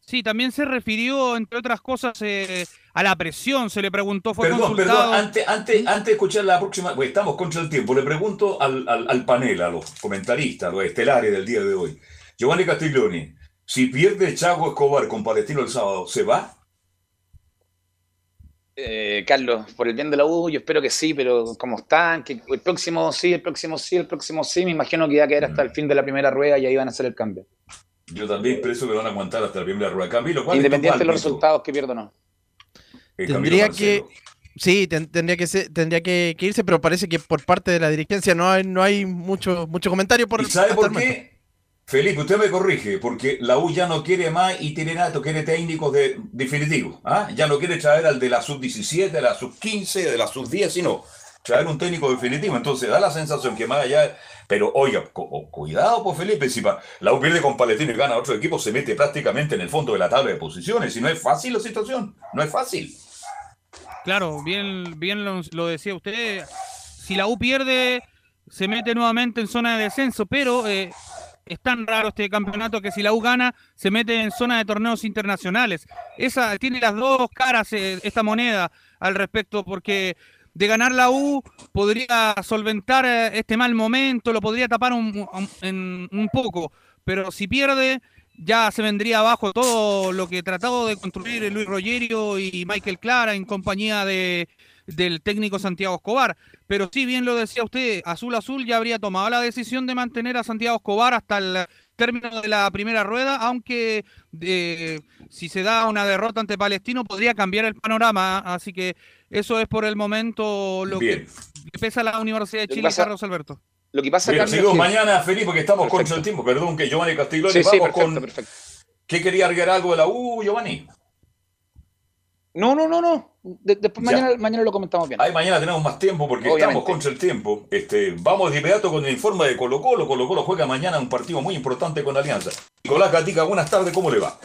Sí, también se refirió, entre otras cosas, eh, a la presión. Se le preguntó, fue perdón, Perdón, antes, antes, antes de escuchar la próxima, pues estamos contra el tiempo, le pregunto al, panel, a los comentaristas, a los estelares del día de hoy. Giovanni Castiglioni, si pierde Chago Escobar con Palestino el sábado, ¿se va? Eh, Carlos, por el bien de la U, yo espero que sí, pero como están, que el próximo sí, el próximo sí, el próximo sí, me imagino que va a quedar hasta el fin de la primera rueda y ahí van a hacer el cambio. Yo también pienso que van a aguantar hasta la primera rueda. Camilo, Independiente de los resultados que pierdo no. Eh, tendría que. Sí, tendría que tendría que, irse, pero parece que por parte de la dirigencia no hay, no hay mucho, mucho comentario por ¿Y ¿Sabe por qué? Felipe, usted me corrige, porque la U ya no quiere más y tiene nada, quiere técnicos de, definitivos. ¿ah? Ya no quiere traer al de la sub-17, de la sub-15, de la sub-10, sino traer un técnico definitivo. Entonces da la sensación que más allá pero oiga, cuidado, pues Felipe, si la U pierde con Palestino y gana otro equipo, se mete prácticamente en el fondo de la tabla de posiciones. Y no es fácil la situación, no es fácil. Claro, bien, bien lo, decía usted. Si la U pierde, se mete nuevamente en zona de descenso, pero eh, es tan raro este campeonato que si la U gana, se mete en zona de torneos internacionales. Esa tiene las dos caras eh, esta moneda al respecto, porque de ganar la U podría solventar eh, este mal momento, lo podría tapar un, un, poco, pero si pierde ya se vendría abajo todo lo que tratado de construir Luis Rogerio y Michael Clara en compañía de, del técnico Santiago Escobar. Pero sí, bien lo decía usted, Azul Azul ya habría tomado la decisión de mantener a Santiago Escobar hasta el término de la primera rueda, aunque eh, si se da una derrota ante Palestino podría cambiar el panorama, así que eso es por el momento lo que pesa la Universidad de Chile, Carlos Alberto. Lo que pasa Bien, mañana, Felipe, porque estamos con el tiempo. Perdón, que Giovanni Castillo sí, vamos con... ¿Qué quería agregar algo de la U, Giovanni? No, no, no, no. después mañana, mañana, lo comentamos bien. Ahí mañana tenemos más tiempo porque estamos contra el tiempo. Este, vamos de inmediato con el informe de Colo Colo. Colo Colo juega mañana un partido muy importante con Alianza. Nicolás Gatica, buenas tardes, ¿cómo le va?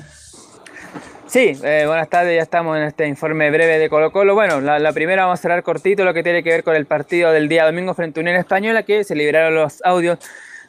Sí, eh, buenas tardes, ya estamos en este informe breve de Colo Colo. Bueno, la, primera vamos a cerrar cortito lo que tiene que ver con el partido del día domingo frente a Unión Española, que se liberaron los audios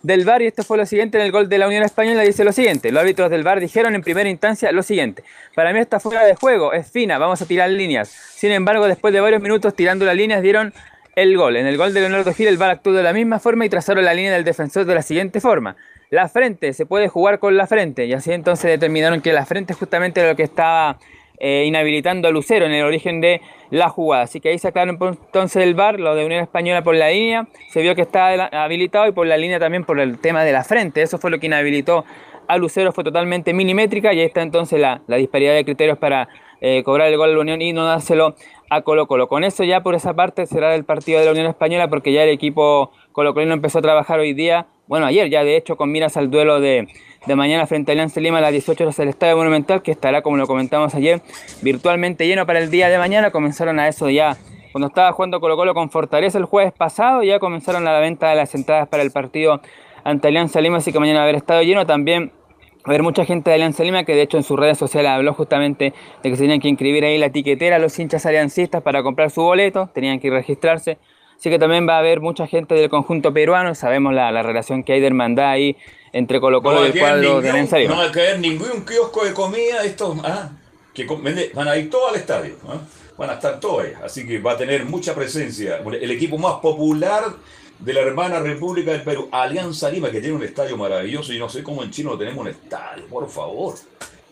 del VAR y esto fue lo siguiente en el gol de la Unión Española, dice lo siguiente, los árbitros del VAR dijeron en primera instancia lo siguiente, para mí está fuera de juego, es fina, vamos a tirar líneas. Sin embargo, después de varios minutos tirando las líneas dieron el gol. En el gol de Leonardo Gil el VAR actuó de la misma forma y trazaron la línea del defensor de la siguiente forma la frente, se puede jugar con la frente. Y así entonces determinaron que la frente justamente lo que estaba eh, inhabilitando a Lucero en el origen de la jugada. Así que ahí sacaron entonces el bar, lo de Unión Española por la línea, se vio que estaba habilitado y por la línea también por el tema de la frente. Eso fue lo que inhabilitó a Lucero, fue totalmente milimétrica y ahí está entonces la, disparidad de criterios para eh, cobrar el gol de la Unión y no dárselo a Colo Colo. Con eso ya por esa parte será el partido de la Unión Española porque ya el equipo Colo Colo empezó a trabajar hoy día bueno, ayer ya de hecho con miras al duelo de, mañana frente a Alianza Lima a las 18 horas del Estadio Monumental, que estará, como lo comentamos ayer, virtualmente lleno para el día de mañana. Comenzaron a eso ya, cuando estaba jugando Colo Colo con Fortaleza el jueves pasado, ya comenzaron a la venta de las entradas para el partido ante Alianza Lima, así que mañana va a estado lleno. También a haber mucha gente de Alianza Lima que de hecho en sus redes sociales habló justamente de que se tenían que inscribir ahí la etiquetera a los hinchas aliancistas para comprar su boleto, tenían que registrarse. Así que también va a haber mucha gente del conjunto peruano, sabemos la, relación que hay de hermandad ahí entre Colo Colo y el cuadro de Alianza Lima. No va a caer ningún kiosco de comida, estos ah, que van a ir todos al estadio, ¿ah? van a estar todos ahí, así que va a tener mucha presencia. El equipo más popular de la hermana República del Perú, Alianza Lima, que tiene un estadio maravilloso, y no sé cómo en Chile no tenemos un estadio, por favor.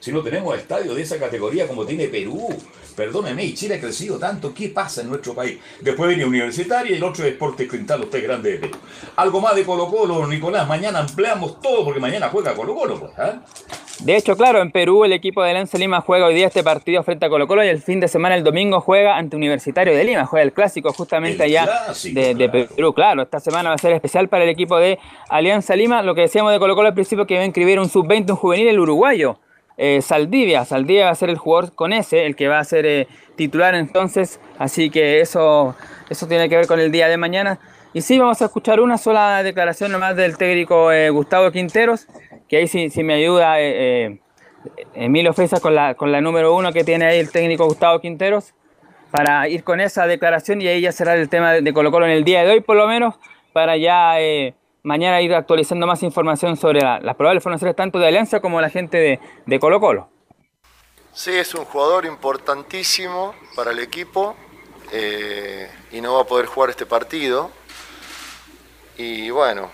Si no tenemos estadio de esa categoría como tiene Perú, perdóneme, Chile ha crecido tanto, ¿qué pasa en nuestro país? Después viene Universitaria y el otro es Deportes Cristal, usted grande de Perú. Algo más de Colo Colo, Nicolás, mañana ampliamos todo porque mañana juega Colo Colo, pues, ¿ah? De hecho, claro, en Perú el equipo de Lanza Lima juega hoy día este partido frente a Colo Colo y el fin de semana, el domingo, juega ante Universitario de Lima, juega el clásico justamente allá de, Perú. Claro, esta semana va a ser especial para el equipo de Alianza Lima. Lo que decíamos de Colo Colo al principio que va a inscribir un sub-20, un juvenil, el uruguayo. Eh, Saldivia, Saldivia va a ser el jugador con ese, el que va a ser eh, titular entonces, así que eso, eso tiene que ver con el día de mañana. Y sí, vamos a escuchar una sola declaración nomás del técnico eh, Gustavo Quinteros, que ahí sí, me ayuda Emilio Feza con la, con la número uno que tiene ahí el técnico Gustavo Quinteros, para ir con esa declaración y ahí ya será el tema de Colo Colo en el día de hoy por lo menos, para ya mañana ir actualizando más información sobre las probables formaciones tanto de Alianza como la gente de, de Colo Colo. Sí, es un jugador importantísimo para el equipo y no va a poder jugar este partido. Y bueno,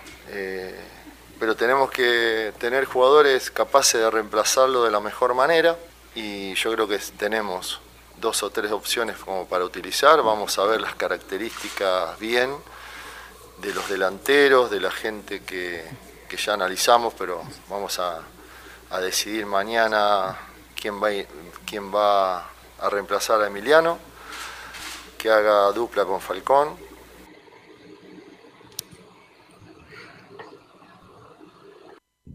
pero tenemos que tener jugadores capaces de reemplazarlo de la mejor manera y yo creo que tenemos dos o tres opciones como para utilizar, vamos a ver las características bien de los delanteros, de la gente que, ya analizamos, pero vamos a, decidir mañana quién va, quién va a reemplazar a Emiliano, que haga dupla con Falcón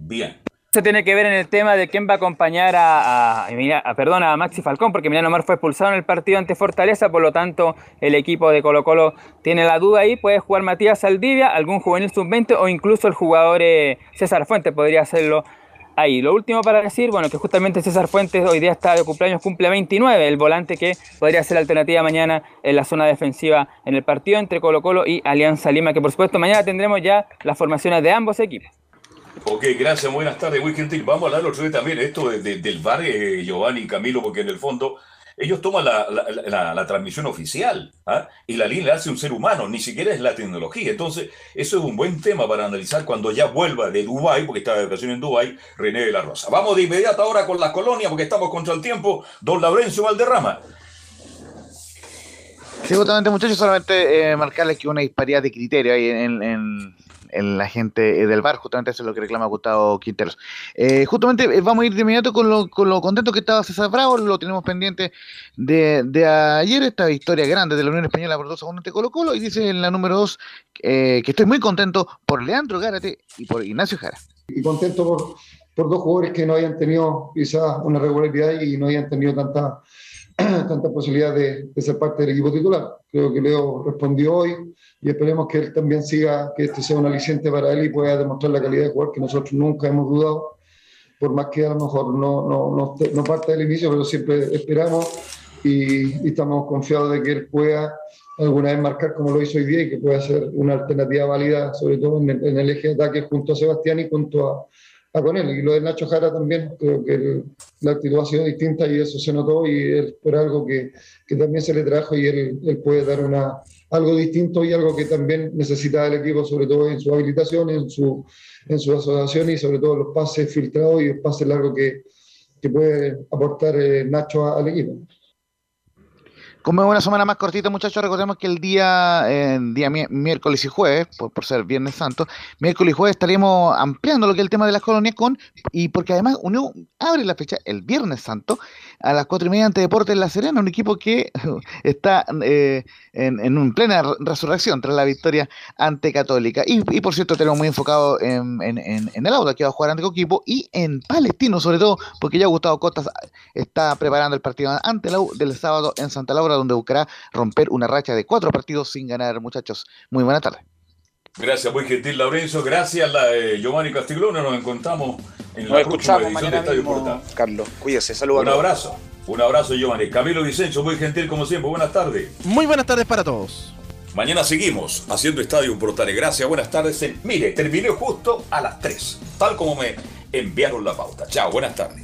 Bien. Se tiene que ver en el tema de quién va a acompañar a, a, Maxi Falcón, porque Emiliano Mar fue expulsado en el partido ante Fortaleza, por lo tanto el equipo de Colo Colo tiene la duda ahí, puede jugar Matías Saldivia, algún juvenil sub-20 o incluso el jugador eh, César Fuentes podría hacerlo ahí. Lo último para decir, bueno, que justamente César Fuentes hoy día está de cumpleaños, cumple 29, el volante que podría ser alternativa mañana en la zona defensiva en el partido entre Colo Colo y Alianza Lima, que por supuesto mañana tendremos ya las formaciones de ambos equipos. Ok, gracias, buenas tardes, Weekend Vamos a hablar otro día también esto del bar, eh, Giovanni y Camilo, porque en el fondo ellos toman la, transmisión oficial ¿ah? y la línea hace un ser humano, ni siquiera es la tecnología. Entonces, eso es un buen tema para analizar cuando ya vuelva de Dubái, porque está de vacaciones en Dubái, René de la Rosa. Vamos de inmediato ahora con la colonia, porque estamos contra el tiempo. Don Laurencio Valderrama. Sí, justamente, muchachos, solamente eh, marcarles que una disparidad de criterio ahí en, la gente eh, del bar, justamente eso es lo que reclama Gustavo Quinteros. Eh, justamente eh, vamos a ir de inmediato con lo, con lo contento que estaba César Bravo, lo tenemos pendiente de, ayer, esta victoria grande de la Unión Española por 2 a 1 ante Colo Colo, y dice en la número 2 que estoy muy contento por Leandro Gárate y por Ignacio Jara. Y contento por, por dos jugadores que no hayan tenido quizás una regularidad y no hayan tenido tanta tanta posibilidad de, ser parte del equipo titular. Creo que Leo respondió hoy y esperemos que él también siga, que este sea un aliciente para él y pueda demostrar la calidad de jugador que nosotros nunca hemos dudado, por más que a lo mejor no, no, no, no parte del inicio, pero siempre esperamos y, estamos confiados de que él pueda alguna vez marcar como lo hizo hoy día y que pueda ser una alternativa válida, sobre todo en el, en el eje de ataque junto a Sebastián y junto a, a con él. Y lo de Nacho Jara también, creo que la actitud ha sido distinta y eso se notó y es por algo que, que también se le trajo y él, él, puede dar una, algo distinto y algo que también necesita el equipo, sobre todo en su habilitación, en su, en su asociación y sobre todo los pases filtrados y los pases largos que, que puede aportar eh, Nacho al equipo. Como es una semana más cortita, muchachos, recordemos que el día, eh, día miércoles y jueves, por, ser Viernes Santo, miércoles y jueves estaríamos ampliando lo que es el tema de las colonias con, y porque además Unión abre la fecha el Viernes Santo a las cuatro y media ante Deportes La Serena, un equipo que está eh, en, en plena resurrección tras la victoria ante Católica. Y, por cierto, tenemos muy enfocado en, el auto que va a jugar ante equipo y en Palestino, sobre todo, porque ya Gustavo Costas está preparando el partido ante la del sábado en Santa Laura donde buscará romper una racha de cuatro partidos sin ganar, muchachos. Muy buena tarde. Gracias, muy gentil, Laurencio. Gracias, la, eh, Giovanni Castiglione. Nos encontramos en Nos escuchamos mañana mismo, Carlos. Cuídese, saludos. Un abrazo. Un abrazo, Giovanni. Camilo Vicencio, muy gentil como siempre. Buenas tardes. Muy buenas tardes para todos. Mañana seguimos haciendo Estadio Portales. Gracias, buenas tardes. Mire, terminé justo a las 3, tal como me enviaron la pauta. Chao, buenas tardes.